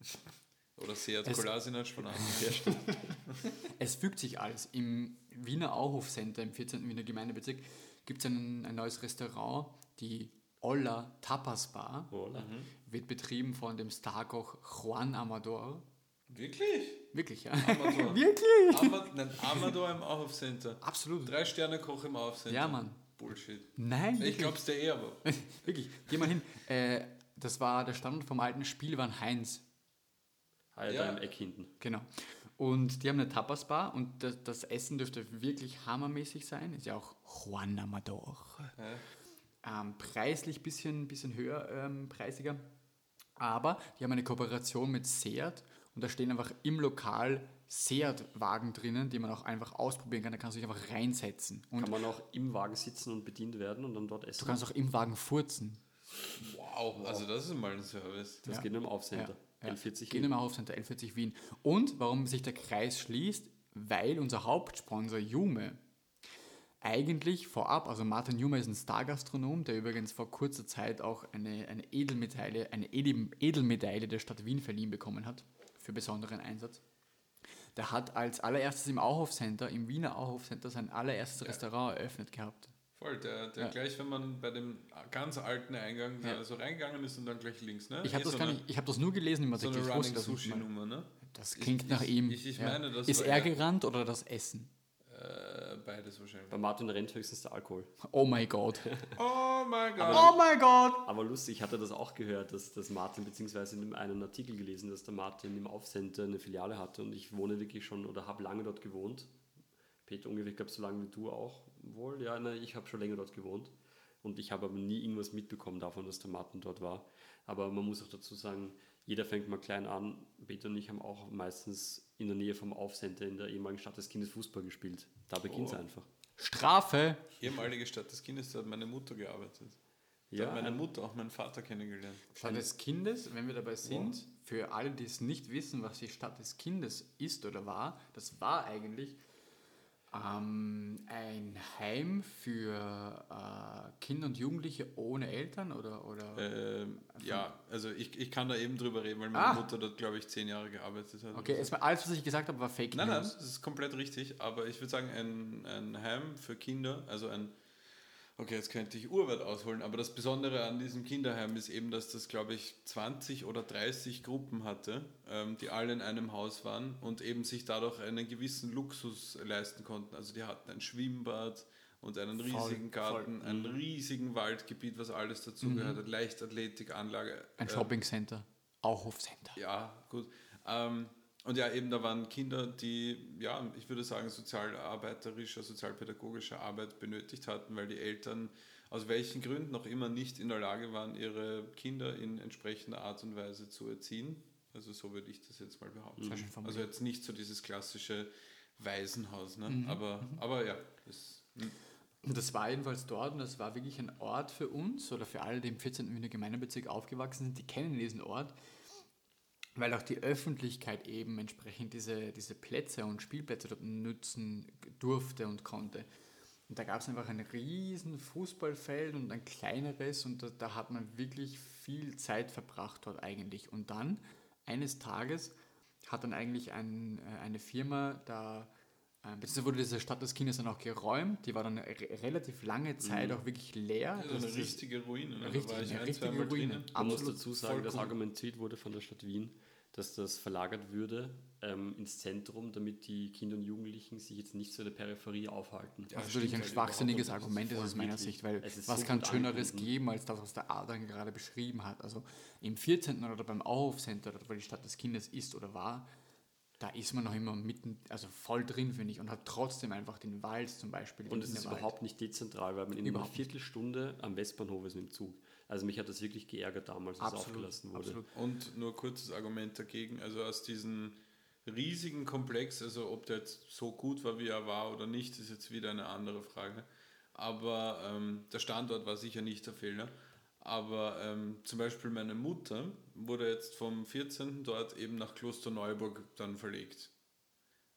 Oder Seat Es- Kolasinac von Anfang. Es fügt sich alles. Im Wiener Auhof Center, im 14. Wiener Gemeindebezirk, gibt es ein, ein neues Restaurant, die Olla Tapas Bar. Oder? Wird betrieben von dem Starkoch Juan Amador. Wirklich? Wirklich, ja. Amador. Wirklich? Ama nein, Amador im Aufcenter. Absolut. Drei Sterne Koch im Aufcenter. Ja, Mann. Bullshit. Nein, Ich glaub's dir eh, aber. wirklich. Geh mal hin. Äh, das war der Standort vom alten Spielwaren Heinz. Ah, ja, im Eck hinten. Genau. Und die haben eine Tapas-Bar und das, das Essen dürfte wirklich hammermäßig sein. Ist ja auch Juan Amador. Ja. Ähm, preislich bisschen, bisschen höher, ähm, preisiger. Aber die haben eine Kooperation mit Seat und da stehen einfach im Lokal Seat-Wagen drinnen, die man auch einfach ausprobieren kann. Da kannst du dich einfach reinsetzen. Und Kann man auch im Wagen sitzen und bedient werden und dann dort essen. du kannst auch im Wagen furzen. Wow, also das ist mal ein Service. das Ja. geht nur im Aufcenter. Ja, ja. L40 Gehen im Aufcenter L40 Wien. Und warum sich der Kreis schließt, weil unser Hauptsponsor Jume eigentlich vorab, also Martin Jume ist ein Stargastronom, der übrigens vor kurzer Zeit auch eine, eine Edelmedaille, eine Edel, Edelmedaille der Stadt Wien verliehen bekommen hat, für besonderen Einsatz. Der hat als allererstes im Auhof Center, im Wiener Auhof Center, sein allererstes Restaurant eröffnet gehabt. Voll, der, der Ja. gleich, wenn man bei dem ganz alten Eingang Ja. da so reingegangen ist und dann gleich links, ne? Ich habe das, so gar eine- nicht- ich hab das nur gelesen im So Artikel. eine ich wusste Running mal. Sushi-Nummer, ne? Das klingt Ich- nach ich- ihm. ich- ich ja. meine, das ist er er. gerannt oder das Essen? Äh, beides wahrscheinlich. Bei Martin rennt höchstens der Alkohol. Oh mein Gott. Oh mein Gott. Oh mein Gott. Aber lustig, ich hatte das auch gehört, dass, dass Martin, beziehungsweise in einem Artikel gelesen, dass der Martin im Aufcenter eine Filiale hatte und ich wohne wirklich schon oder habe lange dort gewohnt. Peter ungefähr, ich glaube, so lange wie du auch wohl. Ja, ne, ich habe schon länger dort gewohnt und ich habe aber nie irgendwas mitbekommen davon, dass der Martin dort war. Aber man muss auch dazu sagen, jeder fängt mal klein an. Peter und ich haben auch meistens in der Nähe vom Aufcenter in der ehemaligen Stadt des Kindes Fußball gespielt. Da beginnt es Oh. einfach. Strafe. Ehemalige Stadt des Kindes, da hat meine Mutter gearbeitet. Da Ja, hat meine ein- Mutter auch meinen Vater kennengelernt. Stadt des Kindes, wenn wir dabei sind, für alle, die es nicht wissen, was die Stadt des Kindes ist oder war, das war eigentlich ähm, ein Heim für äh, Kinder und Jugendliche ohne Eltern oder, oder Ähm, ja, also ich, ich kann da eben drüber reden, weil meine Ah. Mutter dort, glaube ich, zehn Jahre gearbeitet hat. Okay, war alles, was ich gesagt habe, war Fake Nein, nein, News. das ist komplett richtig, aber ich würde sagen, ein, ein Heim für Kinder, also ein, okay, jetzt könnte ich urweit ausholen, aber das Besondere an diesem Kinderheim ist eben, dass das, glaube ich, 20 oder 30 Gruppen hatte, ähm, die alle in einem Haus waren und eben sich dadurch einen gewissen Luxus leisten konnten. Also die hatten ein Schwimmbad und einen Voll, riesigen Garten, voll. ein riesigen Waldgebiet, was alles dazugehört hat, Leichtathletikanlage. Ein äh, Shoppingcenter. Auhof Center. ja, gut. Ähm, und ja, eben da waren Kinder, die, ja, ich würde sagen, sozialarbeiterische, sozialpädagogische Arbeit benötigt hatten, weil die Eltern aus welchen Gründen auch immer nicht in der Lage waren, ihre Kinder in entsprechender Art und Weise zu erziehen. Also so würde ich das jetzt mal behaupten. Formuliert. Also jetzt nicht so dieses klassische Waisenhaus, ne? aber, aber ja, das, Und das war jedenfalls dort und das war wirklich ein Ort für uns oder für alle, die im 14. Wiener Gemeindebezirk aufgewachsen sind, die kennen diesen Ort, weil auch die Öffentlichkeit eben entsprechend diese, diese Plätze und Spielplätze dort nutzen durfte und konnte. Und da gab es einfach ein riesen Fußballfeld und ein kleineres und da, da hat man wirklich viel Zeit verbracht dort eigentlich. Und dann eines Tages hat dann eigentlich ein, äh, eine Firma da, beziehungsweise wurde diese Stadt des Kindes dann auch geräumt, die war dann re relativ lange Zeit auch wirklich leer. das ist Das eine ist- richtige Ruine. Ne? Richtig, da war ich eine ein, richtige Ruine. drinnen. Man muss dazu sagen, voll dass cool. argumentiert wurde von der Stadt Wien, dass das verlagert würde ähm, ins Zentrum, damit die Kinder und Jugendlichen sich jetzt nicht so in der Peripherie aufhalten. Ja, was natürlich stimmt ein halt schwachsinniges. Argument ist aus meiner. Sicht, weil Es ist was so kann Schöneres angebunden. geben, als das, was der Adrian gerade beschrieben hat. Also im 14. oder beim Auhof-Center, dort wo die Stadt des Kindes ist oder war, da ist man noch immer mitten, also voll drin, finde ich, und hat trotzdem einfach den Wald zum Beispiel. Und es ist überhaupt nicht dezentral, weil man in einer Überhaupt nicht. Viertelstunde am Westbahnhof ist mit dem Zug. Also mich hat das wirklich geärgert damals, als es absolut, aufgelassen wurde. absolut. Und nur kurzes Argument dagegen, also aus diesem riesigen Komplex, also ob der jetzt so gut war, wie er war oder nicht, ist jetzt wieder eine andere Frage. Aber ähm, der Standort war sicher nicht der Fehler. Aber ähm, zum Beispiel meine Mutter wurde jetzt vom 14. dort eben nach Klosterneuburg dann verlegt.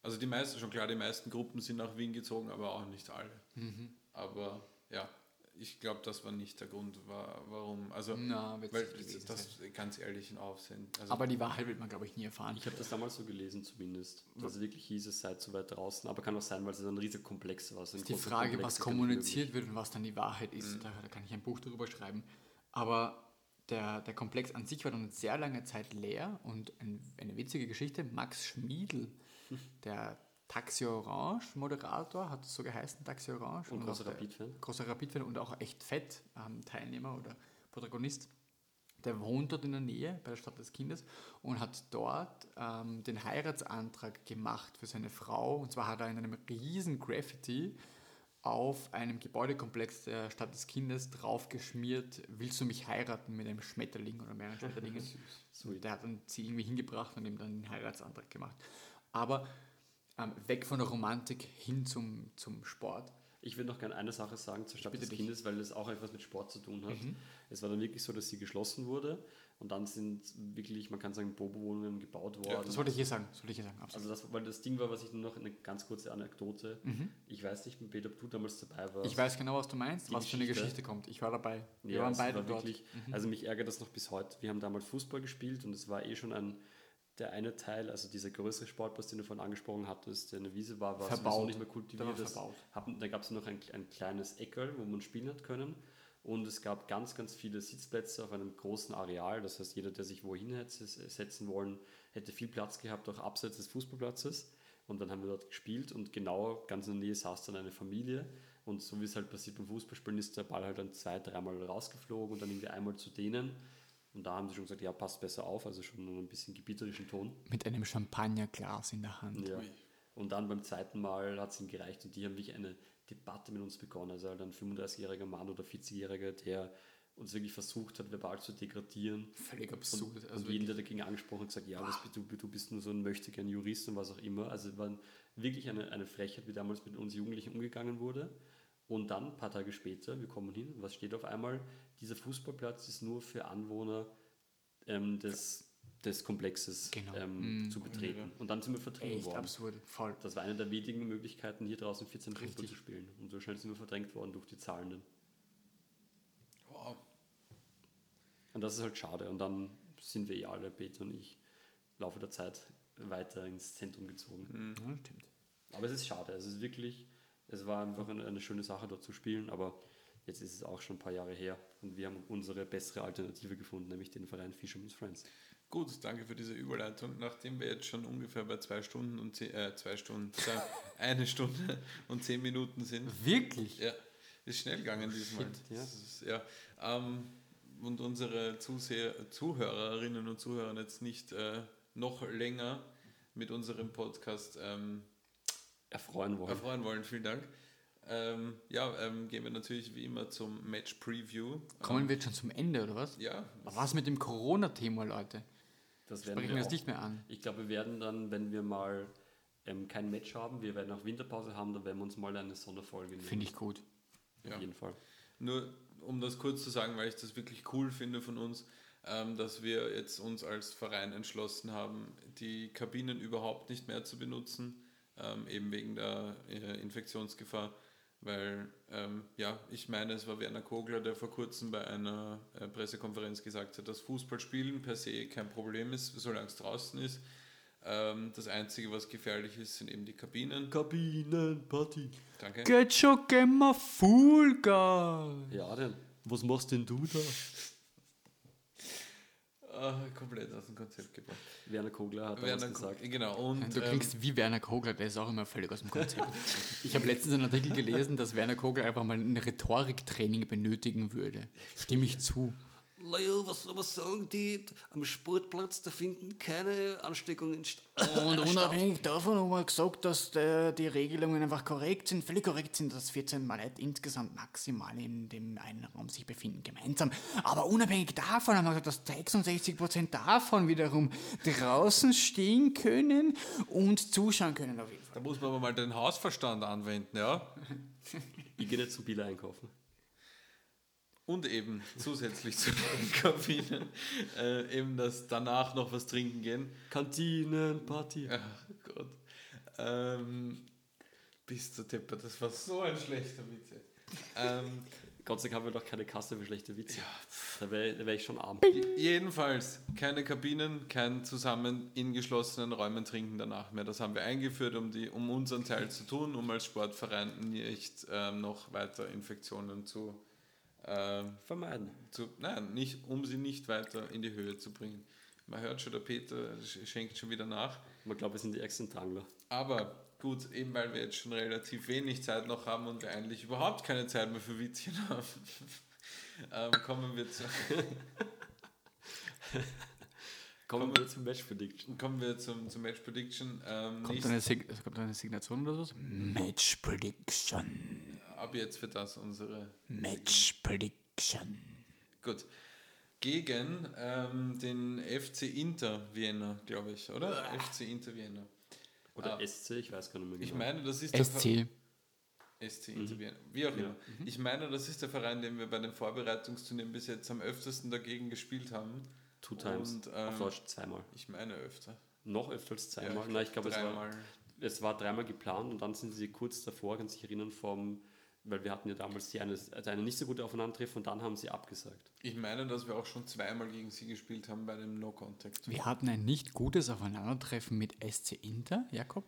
Also die meisten, schon klar, die meisten Gruppen sind nach Wien gezogen, aber auch nicht alle. Mhm. Aber ja, ich glaube, das war nicht der Grund, wa- warum. Also, Na, weil gewesen das ganz ehrlich ein Aufsehen. Also, Aber die Wahrheit wird man, glaube ich, nie erfahren. Ich habe das damals so gelesen zumindest, dass es wirklich hieß, es sei zu weit draußen. Aber kann auch sein, weil es ein riesiger Komplex war. So ein ist die Frage, Komplex was kommuniziert wird und was dann die Wahrheit Mhm. ist. Da, da kann ich ein Buch darüber schreiben. Aber der, der Komplex an sich war dann sehr lange Zeit leer und ein, eine witzige Geschichte. Max Schmiedl, der Taxi Orange Moderator, hat es so geheißen, Taxi Orange. Und auch großer Rapid-Fan. Großer Rapid-Fan und auch echt fett ähm, Teilnehmer oder Protagonist. Der wohnt dort in der Nähe bei der Stadt des Kindes und hat dort ähm, den Heiratsantrag gemacht für seine Frau. Und zwar hat er in einem riesen Graffiti auf einem Gebäudekomplex der Stadt des Kindes draufgeschmiert, willst du mich heiraten mit einem Schmetterling oder mehreren Schmetterlingen. und der hat dann sie irgendwie hingebracht und ihm dann den Heiratsantrag gemacht. Aber ähm, weg von der Romantik hin zum, zum Sport. Ich würde noch gerne eine Sache sagen zur Stadt bitte des dich. Kindes, weil das auch etwas mit Sport zu tun hat. Mhm. Es war dann wirklich so, dass sie geschlossen wurde und dann sind wirklich, man kann sagen, Bobo-Wohnungen gebaut worden. Das wollte ich hier sagen. Das wollte ich hier sagen. Absolut. also das, weil das Ding war, was ich nur noch eine ganz kurze Anekdote. Ich weiß nicht, Peter, ob du damals dabei warst. Mhm. ich weiß genau, was du meinst, Die was für eine Geschichte. Geschichte kommt. Ich war dabei. Wir Ja, waren beide war dort. Mhm. wirklich, also mich ärgert das noch bis heute. Wir haben damals Fußball gespielt und es war eh schon ein, der eine Teil, also dieser größere Sportplatz, den du vorhin angesprochen hattest, der eine Wiese war, war Verbaut. sowieso nicht mehr kultiviert. hatten, da gab es noch ein, ein kleines Eckerl, wo man spielen hat können. Und es gab ganz, ganz viele Sitzplätze auf einem großen Areal. Das heißt, jeder, der sich wohin hätte setzen wollen, hätte viel Platz gehabt, auch abseits des Fußballplatzes. Und dann haben wir dort gespielt und genau ganz in der Nähe saß dann eine Familie. Und so wie es halt passiert beim Fußballspielen, ist der Ball halt dann zwei, dreimal rausgeflogen und dann irgendwie einmal zu denen. Und da haben sie schon gesagt, ja, passt besser auf, also schon ein bisschen gebieterischen Ton. Mit einem Champagnerglas in der Hand. Ja. Und dann beim zweiten Mal hat es ihm gereicht und die haben wirklich eine Debatte mit uns begonnen. Also halt ein 35-jähriger Mann oder 40-jähriger, der uns wirklich versucht hat, verbal zu degradieren. Völlig Und, absurd. und Also jeden, der dagegen angesprochen hat, gesagt, ja, was, du, du bist nur so ein möchtegern Jurist und was auch immer. Also es war wirklich eine, eine Frechheit, wie damals mit uns Jugendlichen umgegangen wurde. Und dann, ein paar Tage später, wir kommen hin, was steht auf einmal? Dieser Fußballplatz ist nur für Anwohner ähm, des, des Komplexes Genau. ähm, Mhm. zu betreten. Und dann sind wir vertrieben echt worden. absurd. Voll. Das war eine der wenigen Möglichkeiten, hier draußen 14 Fußball zu spielen. Und so schnell sind wir verdrängt worden durch die Zahlenden. wow. Und das ist halt schade. Und dann sind wir eh alle, Peter und ich, im Laufe der Zeit weiter ins Zentrum gezogen. Ja, stimmt. Aber es ist schade. Es ist wirklich, es war einfach eine, eine schöne Sache, dort zu spielen. Aber jetzt ist es auch schon ein paar Jahre her. Und wir haben unsere bessere Alternative gefunden, nämlich den Verein Fisherman's Friends. Gut, danke für diese Überleitung. Nachdem wir jetzt schon ungefähr bei zwei Stunden und zehn, äh, zwei Stunden, zwei, eine Stunde und zehn Minuten sind. Wirklich? Ja, ist schnell gegangen diesmal. Shit, ja. Ist, ja. Ähm, und unsere Zuseher, Zuhörerinnen und Zuhörer jetzt nicht äh, noch länger mit unserem Podcast ähm, Erfreuen wollen. erfreuen wollen. Vielen Dank. Ähm, ja, ähm, gehen wir natürlich wie immer zum Match Preview. Kommen wir jetzt schon zum Ende, oder was? Ja, Was mit dem Corona-Thema, Leute? Das werden Sprechen wir auch- nicht mehr an. Ich glaube, wir werden dann, wenn wir mal ähm, kein Match haben, wir werden auch Winterpause haben, dann werden wir uns mal eine Sonderfolge nehmen. Finde ich gut. Auf Ja. jeden Fall. Nur um das kurz zu sagen, weil ich das wirklich cool finde von uns, ähm, dass wir jetzt uns als Verein entschlossen haben, die Kabinen überhaupt nicht mehr zu benutzen, ähm, eben wegen der äh, Infektionsgefahr. Weil, ähm, ja, ich meine, es war Werner Kogler, der vor kurzem bei einer äh, Pressekonferenz gesagt hat, dass Fußballspielen per se kein Problem ist, solange es draußen ist. Ähm, das Einzige, was gefährlich ist, sind eben die Kabinen. Kabinenparty. Danke. Get schon gemma Fool Guy. Ja, denn. Was machst denn du da? Ah, komplett aus dem Konzept gebracht. Werner Kogler hat Werner gesagt. Ko- Genau, und Du ähm, klingst wie Werner Kogler, der ist auch immer völlig aus dem Konzept. ich habe letztens einen Artikel gelesen, dass Werner Kogler einfach mal ein Rhetoriktraining benötigen würde. Stimme ich zu. Naja, was soll man sagen, die am Sportplatz, da finden keine Ansteckungen statt. Und unabhängig davon haben wir gesagt, dass der, die Regelungen einfach korrekt sind, völlig korrekt sind, dass 14 Mal Leute insgesamt maximal in dem einen Raum sich befinden, gemeinsam. Aber unabhängig davon haben wir gesagt, dass 66% davon wiederum draußen stehen können und zuschauen können auf jeden Fall. Da muss man aber mal den Hausverstand anwenden, ja. Ich gehe nicht zum Bier einkaufen. Und eben zusätzlich zu den Kabinen äh, eben das danach noch was trinken gehen. Kantinenparty. Ach Gott. Ähm, bist du Depper, das war so ein schlechter Witz. Ähm, Gott sei Dank haben wir doch keine Kasse für schlechte Witze. Da wäre wär ich schon arm. jedenfalls, keine Kabinen, kein zusammen in geschlossenen Räumen trinken danach mehr. Das haben wir eingeführt, um, die, um unseren Teil zu tun, um als Sportverein nicht ähm, noch weiter Infektionen zu ähm, Vermeiden. zu, nein, nicht, um sie nicht weiter in die Höhe zu bringen. Man hört schon, der Peter sch- schenkt schon wieder nach. Man glaubt, wir sind die ärgsten Drangler. Aber gut, eben weil wir jetzt schon relativ wenig Zeit noch haben und wir eigentlich überhaupt keine Zeit mehr für Witzchen haben, ähm, kommen wir, zu, Kommen wir zum Match Prediction. kommen wir zum, zum Match Prediction. Ähm, Kommt eine, kommt eine Signation oder so? Match Prediction. Ab jetzt wird das unsere. Match Prediction. Gut. Gegen ähm, den FC Inter Vienna, glaube ich, oder? FC Inter Vienna. Oder Ah. SC, ich weiß gar nicht mehr genau. Ich meine, das ist der Ver- SC. SC Inter Vienna. Wie auch immer. Ich meine, das ist der Verein, den wir bei den Vorbereitungsturnieren bis jetzt am öftesten dagegen gespielt haben. Two times. Und, ähm, Auf Deutsch zweimal. Ich meine öfter. Noch öfter als zweimal. Ja, Nein, ich glaube, es war, dreimal. es war dreimal geplant und dann sind sie kurz davor, kann sich erinnern, vom, weil wir hatten ja damals die eine, also eine nicht so gute Aufeinandertreffen und dann haben sie abgesagt. Ich meine, dass wir auch schon zweimal gegen sie gespielt haben bei dem No-Contact. Wir hatten ein nicht gutes Aufeinandertreffen mit SC Inter, Jakob.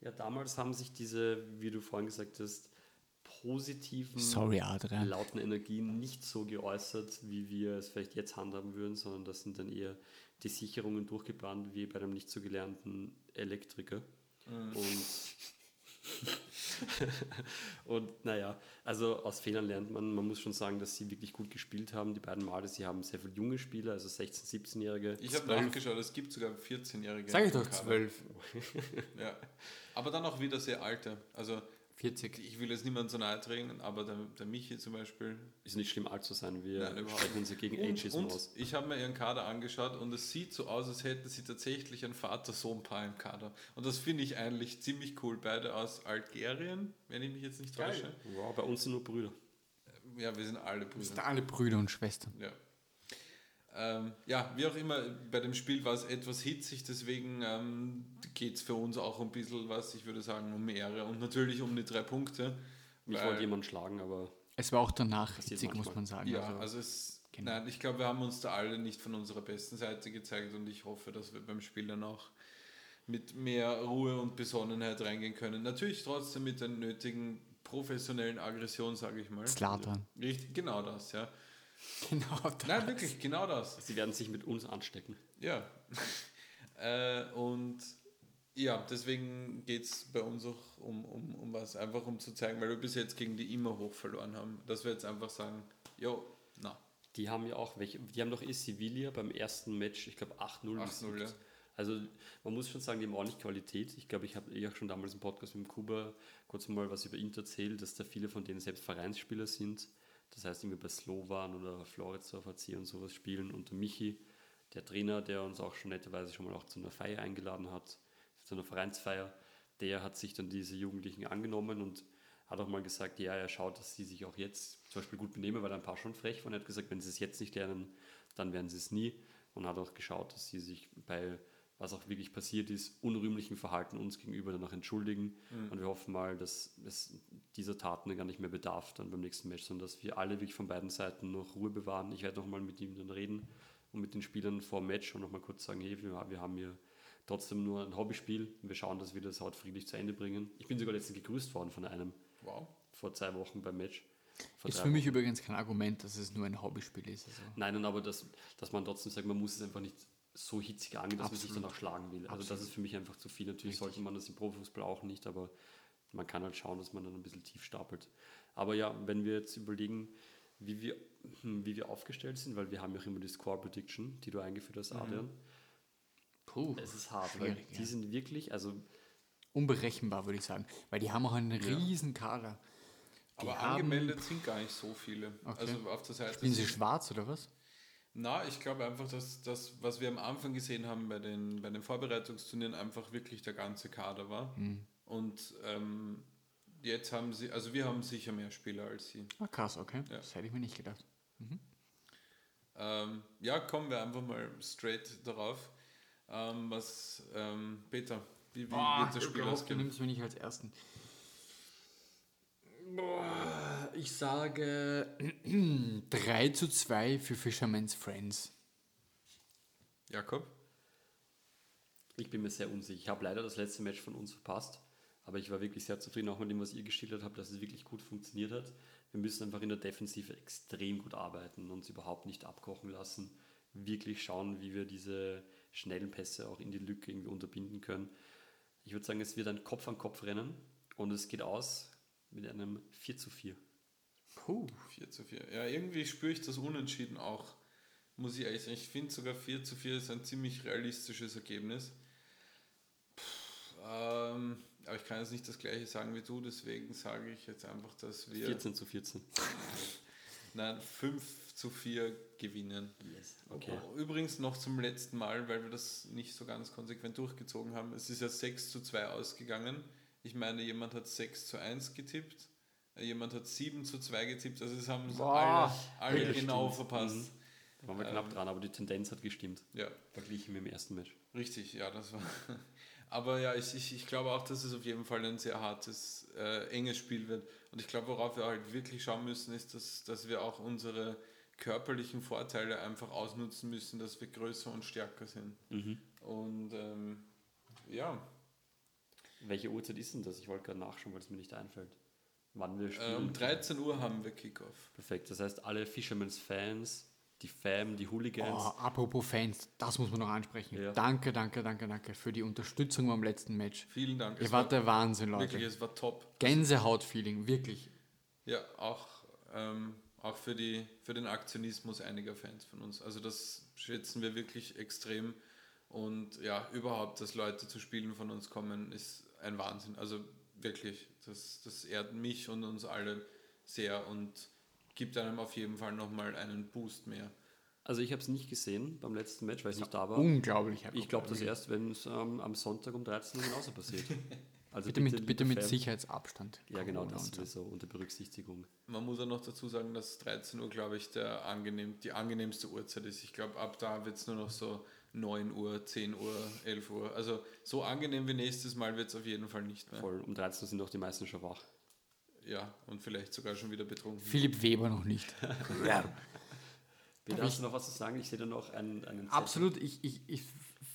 Ja, damals haben sich diese, wie du vorhin gesagt hast, positiven, Sorry, Adrian. lauten Energien nicht so geäußert, wie wir es vielleicht jetzt handhaben würden, sondern das sind dann eher die Sicherungen durchgebrannt, wie bei einem nicht so gelernten Elektriker. Und, und naja, also aus Fehlern lernt man. Man muss schon sagen, dass sie wirklich gut gespielt haben. Die beiden Male, sie haben sehr viele junge Spieler, also 16-, 17-Jährige. Ich habe nachgeschaut, es gibt sogar 14-Jährige. Sag ich doch Kader. zwölf. Ja. Aber dann auch wieder sehr alte. Also 40. ich will jetzt niemand so nahe treten, aber der, der Michi zum Beispiel. Ist nicht schlimm, alt zu sein. Wir Nein, sprechen uns ja gegen Und, Ageism und aus. ich habe mir ihren Kader angeschaut und es sieht so aus, als hätten sie tatsächlich ein Vater-Sohn-Paar im Kader. Und das finde ich eigentlich ziemlich cool. Beide aus Algerien, wenn ich mich jetzt nicht täusche. Wow, bei uns sind nur Brüder. Ja, wir sind alle Wir sind Brüder. alle Brüder und Schwestern. Ja. Ähm, ja, wie auch immer, bei dem Spiel war es etwas hitzig, deswegen ähm, geht es für uns auch ein bisschen was, ich würde sagen, um Ehre und natürlich um die drei Punkte. Ich weil- wollte jemanden schlagen, aber Es war auch danach hitzig, muss man sagen. Ja, also, also es, genau. nein, ich glaube, wir haben uns da alle nicht von unserer besten Seite gezeigt und ich hoffe, dass wir beim Spiel dann auch mit mehr Ruhe und Besonnenheit reingehen können. Natürlich trotzdem mit der nötigen professionellen Aggression, sage ich mal. Zlatan. Richtig, genau das, ja. Genau. das. Nein, wirklich, genau das. sie werden sich mit uns anstecken. Ja. äh, und ja, deswegen geht es bei uns auch um, um, um was, einfach um zu zeigen, weil wir bis jetzt gegen die immer hoch verloren haben, dass wir jetzt einfach sagen, jo, na, Die haben ja auch welche, die haben doch eh Sevilla beim ersten Match, ich glaube 8-0 8-0, besiegt. ja. Also man muss schon sagen, die haben ordentlich Qualität. Ich glaube, ich habe eh auch schon damals im Podcast mit dem Kuba kurz mal was über Inter erzählt, dass da viele von denen selbst Vereinsspieler sind. Das heißt, irgendwie bei Slovan oder Floridsdorf HC und sowas spielen. Und der Michi, der Trainer, der uns auch schon netterweise schon mal auch zu einer Feier eingeladen hat, zu einer Vereinsfeier, der hat sich dann diese Jugendlichen angenommen und hat auch mal gesagt, ja, er schaut, dass sie sich auch jetzt zum Beispiel gut benehmen, weil ein paar schon frech waren. Er hat gesagt, wenn sie es jetzt nicht lernen, dann werden sie es nie. Und hat auch geschaut, dass sie sich bei, was auch wirklich passiert ist, unrühmlichen Verhalten uns gegenüber danach entschuldigen. Und wir hoffen mal, dass es dieser Taten gar nicht mehr bedarf dann beim nächsten Match, sondern dass wir alle wirklich von beiden Seiten noch Ruhe bewahren. Ich werde noch mal mit ihm dann reden und mit den Spielern vor dem Match und noch mal kurz sagen, hey, wir, wir haben hier trotzdem nur ein Hobbyspiel. Wir schauen, dass wir das heute friedlich zu Ende bringen. Ich bin sogar letztens gegrüßt worden von einem Wow. vor zwei Wochen beim Match. Ist für mich übrigens kein Argument, dass es nur ein Hobbyspiel ist. Also. Nein, aber dass, dass man trotzdem sagt, man muss es einfach nicht so hitzig angehen, dass man sich Absolut. dann auch schlagen will. Also das Absolut. ist für mich einfach zu viel. Natürlich sollte man das im Profifußball auch nicht, aber man kann halt schauen, dass man dann ein bisschen tief stapelt. Aber ja, wenn wir jetzt überlegen, wie wir, hm, wie wir aufgestellt sind, weil wir haben ja auch immer die Score Prediction, die du eingeführt hast, Adrian. Puh, Es ist hart, weil die ja. sind wirklich, also unberechenbar, würde ich sagen. Weil die haben auch einen riesen Kader. Die Aber haben, angemeldet sind gar nicht so viele. Okay. Also auf der Seite. Spielen sie sind- schwarz oder was? Na, ich glaube einfach, dass das, was wir am Anfang gesehen haben bei den, bei den Vorbereitungsturnieren, einfach wirklich der ganze Kader war. Mhm. Und ähm, jetzt haben sie, also wir haben sicher mehr Spieler als sie. Ah, krass, okay. Ja. Das hätte ich mir nicht gedacht. Ähm, ja, kommen wir einfach mal straight darauf. Ähm, was, ähm, Peter, wie, wie wird das Spiel Du ausgehen? nimmst mich nicht als Ersten. Boah, ich sage 3 zu 2 für Fisherman's Friends. Jakob? Ich bin mir sehr unsicher. Ich habe leider das letzte Match von uns verpasst, aber ich war wirklich sehr zufrieden, auch mit dem, was ihr geschildert habt, dass es wirklich gut funktioniert hat. Wir müssen einfach in der Defensive extrem gut arbeiten, uns überhaupt nicht abkochen lassen, wirklich schauen, wie wir diese schnellen Pässe auch in die Lücke irgendwie unterbinden können. Ich würde sagen, es wird ein Kopf an Kopf rennen und es geht aus mit einem 4 zu 4. Puh. 4 zu 4. Ja, irgendwie spüre ich das Unentschieden auch. Muss ich ehrlich sagen. Ich finde sogar 4 zu 4 ist ein ziemlich realistisches Ergebnis. Pff, ähm, aber ich kann jetzt nicht das gleiche sagen wie du, deswegen sage ich jetzt einfach, dass wir 14 zu 14. nein, 5 zu 4 gewinnen. Yes. Okay. Übrigens noch zum letzten Mal, weil wir das nicht so ganz konsequent durchgezogen haben. Es ist ja 6 zu 2 ausgegangen. Ich meine, jemand hat 6 zu 1 getippt, äh, jemand hat 7 zu 2 getippt. Also es haben Boah, alle, alle genau stimmt. verpasst. Da waren wir knapp dran, aber die Tendenz hat gestimmt. Ja, Verglichen mit dem ersten Match. richtig, ja, das war. Aber ja, ich, ich, ich glaube auch, dass es auf jeden Fall ein sehr hartes, äh, enges Spiel wird. Und ich glaube, worauf wir halt wirklich schauen müssen, ist, dass, dass wir auch unsere körperlichen Vorteile einfach ausnutzen müssen, dass wir größer und stärker sind. Und ähm, ja, Welche Uhrzeit ist denn das? Ich wollte gerade nachschauen, weil es mir nicht einfällt. Wann wir spielen. ähm, 13 Uhr haben wir Kickoff. Perfekt. Das heißt, alle Fishermans Fans, die Fam, die Hooligans. Oh, apropos Fans, das muss man noch ansprechen. Ja. Danke, danke, danke, danke für die Unterstützung beim letzten Match. Vielen Dank. Ihr Es wart war der Wahnsinn, wirklich, Leute. es war top. Gänsehaut-Feeling, wirklich. Ja, auch, ähm, auch für, die, für den Aktionismus einiger Fans von uns. Also das schätzen wir wirklich extrem. Und ja, überhaupt, dass Leute zu Spielen von uns kommen, ist ein Wahnsinn. Also wirklich, das, das ehrt mich und uns alle sehr und gibt einem auf jeden Fall nochmal einen Boost mehr. Also ich habe es nicht gesehen beim letzten Match, weil ich nicht da war. Unglaublich. Ich glaube das erst, wenn es ähm, am Sonntag um 13 Uhr genauso passiert. Also Bitte mit, bitte mit Sicherheitsabstand. Ja, genau, das und so. sowieso unter Berücksichtigung. Man muss auch noch dazu sagen, dass 13 Uhr, glaube ich, der angenehm, die angenehmste Uhrzeit ist. Ich glaube, ab da wird es nur noch so 9 Uhr, 10 Uhr, 11 Uhr. Also so angenehm wie nächstes Mal wird es auf jeden Fall nicht mehr. Voll. Um 13 Uhr sind auch die meisten schon wach. Ja, und vielleicht sogar schon wieder betrunken. Philipp Weber noch nicht. Peter, hast du noch was zu sagen? Ich sehe da noch einen, einen. Absolut. Ich, ich, ich,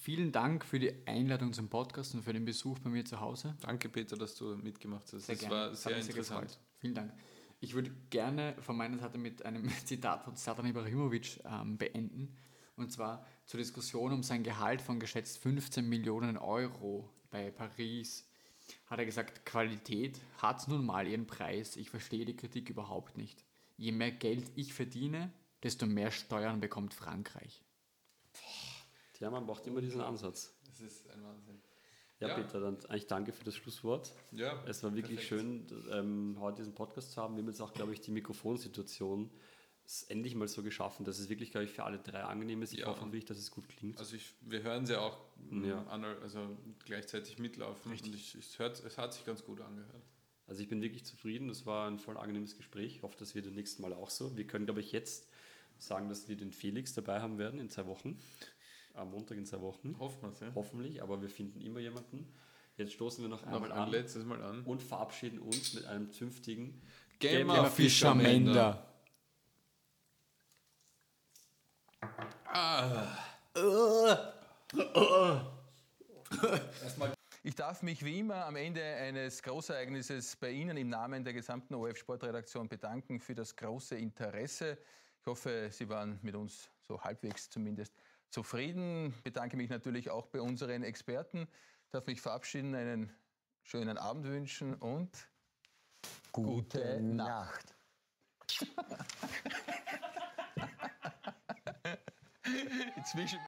vielen Dank für die Einladung zum Podcast und für den Besuch bei mir zu Hause. Danke, Peter, dass du mitgemacht hast. Sehr das gerne. war sehr interessant. gefreut. Vielen Dank. Ich würde gerne von meiner Seite mit einem Zitat von Satan Ibrahimovic ähm, beenden. Und zwar zur Diskussion um sein Gehalt von geschätzt 15 Millionen Euro bei Paris. Hat er gesagt, Qualität hat nun mal ihren Preis. Ich verstehe die Kritik überhaupt nicht. Je mehr Geld ich verdiene, desto mehr Steuern bekommt Frankreich. Ja, man braucht immer diesen Ansatz. Das ist ein Wahnsinn. Ja, Ja. Peter, dann eigentlich danke für das Schlusswort. Ja, Es war wirklich perfekt. schön, ähm, heute diesen Podcast zu haben. Wir haben jetzt auch, glaube ich, die Mikrofonsituation ist endlich mal so geschaffen, dass es wirklich, glaube ich, für alle drei angenehm ist. Ich Ja. hoffe wirklich, dass es gut klingt. Also ich, wir hören sie auch Ja. an, also gleichzeitig mitlaufen und ich, ich hört, es hat sich ganz gut angehört. Also ich bin wirklich zufrieden. Das war ein voll angenehmes Gespräch. Ich hoffe, das wird beim nächsten Mal auch so. Wir können, glaube ich, jetzt sagen, dass wir den Felix dabei haben werden in zwei Wochen. Am Montag in zwei Wochen. Hoffen wir es, ja. Hoffentlich, aber wir finden immer jemanden. Jetzt stoßen wir noch Noch einmal ein an letztes Mal an. und verabschieden uns mit einem zünftigen Gamer Fischermender. Ich darf mich wie immer am Ende eines Großereignisses bei Ihnen im Namen der gesamten OF Sportredaktion bedanken für das große Interesse. Ich hoffe, Sie waren mit uns so halbwegs zumindest zufrieden. Bedanke mich natürlich auch bei unseren Experten. Darf mich verabschieden, einen schönen Abend wünschen und gute Nacht. Inzwischen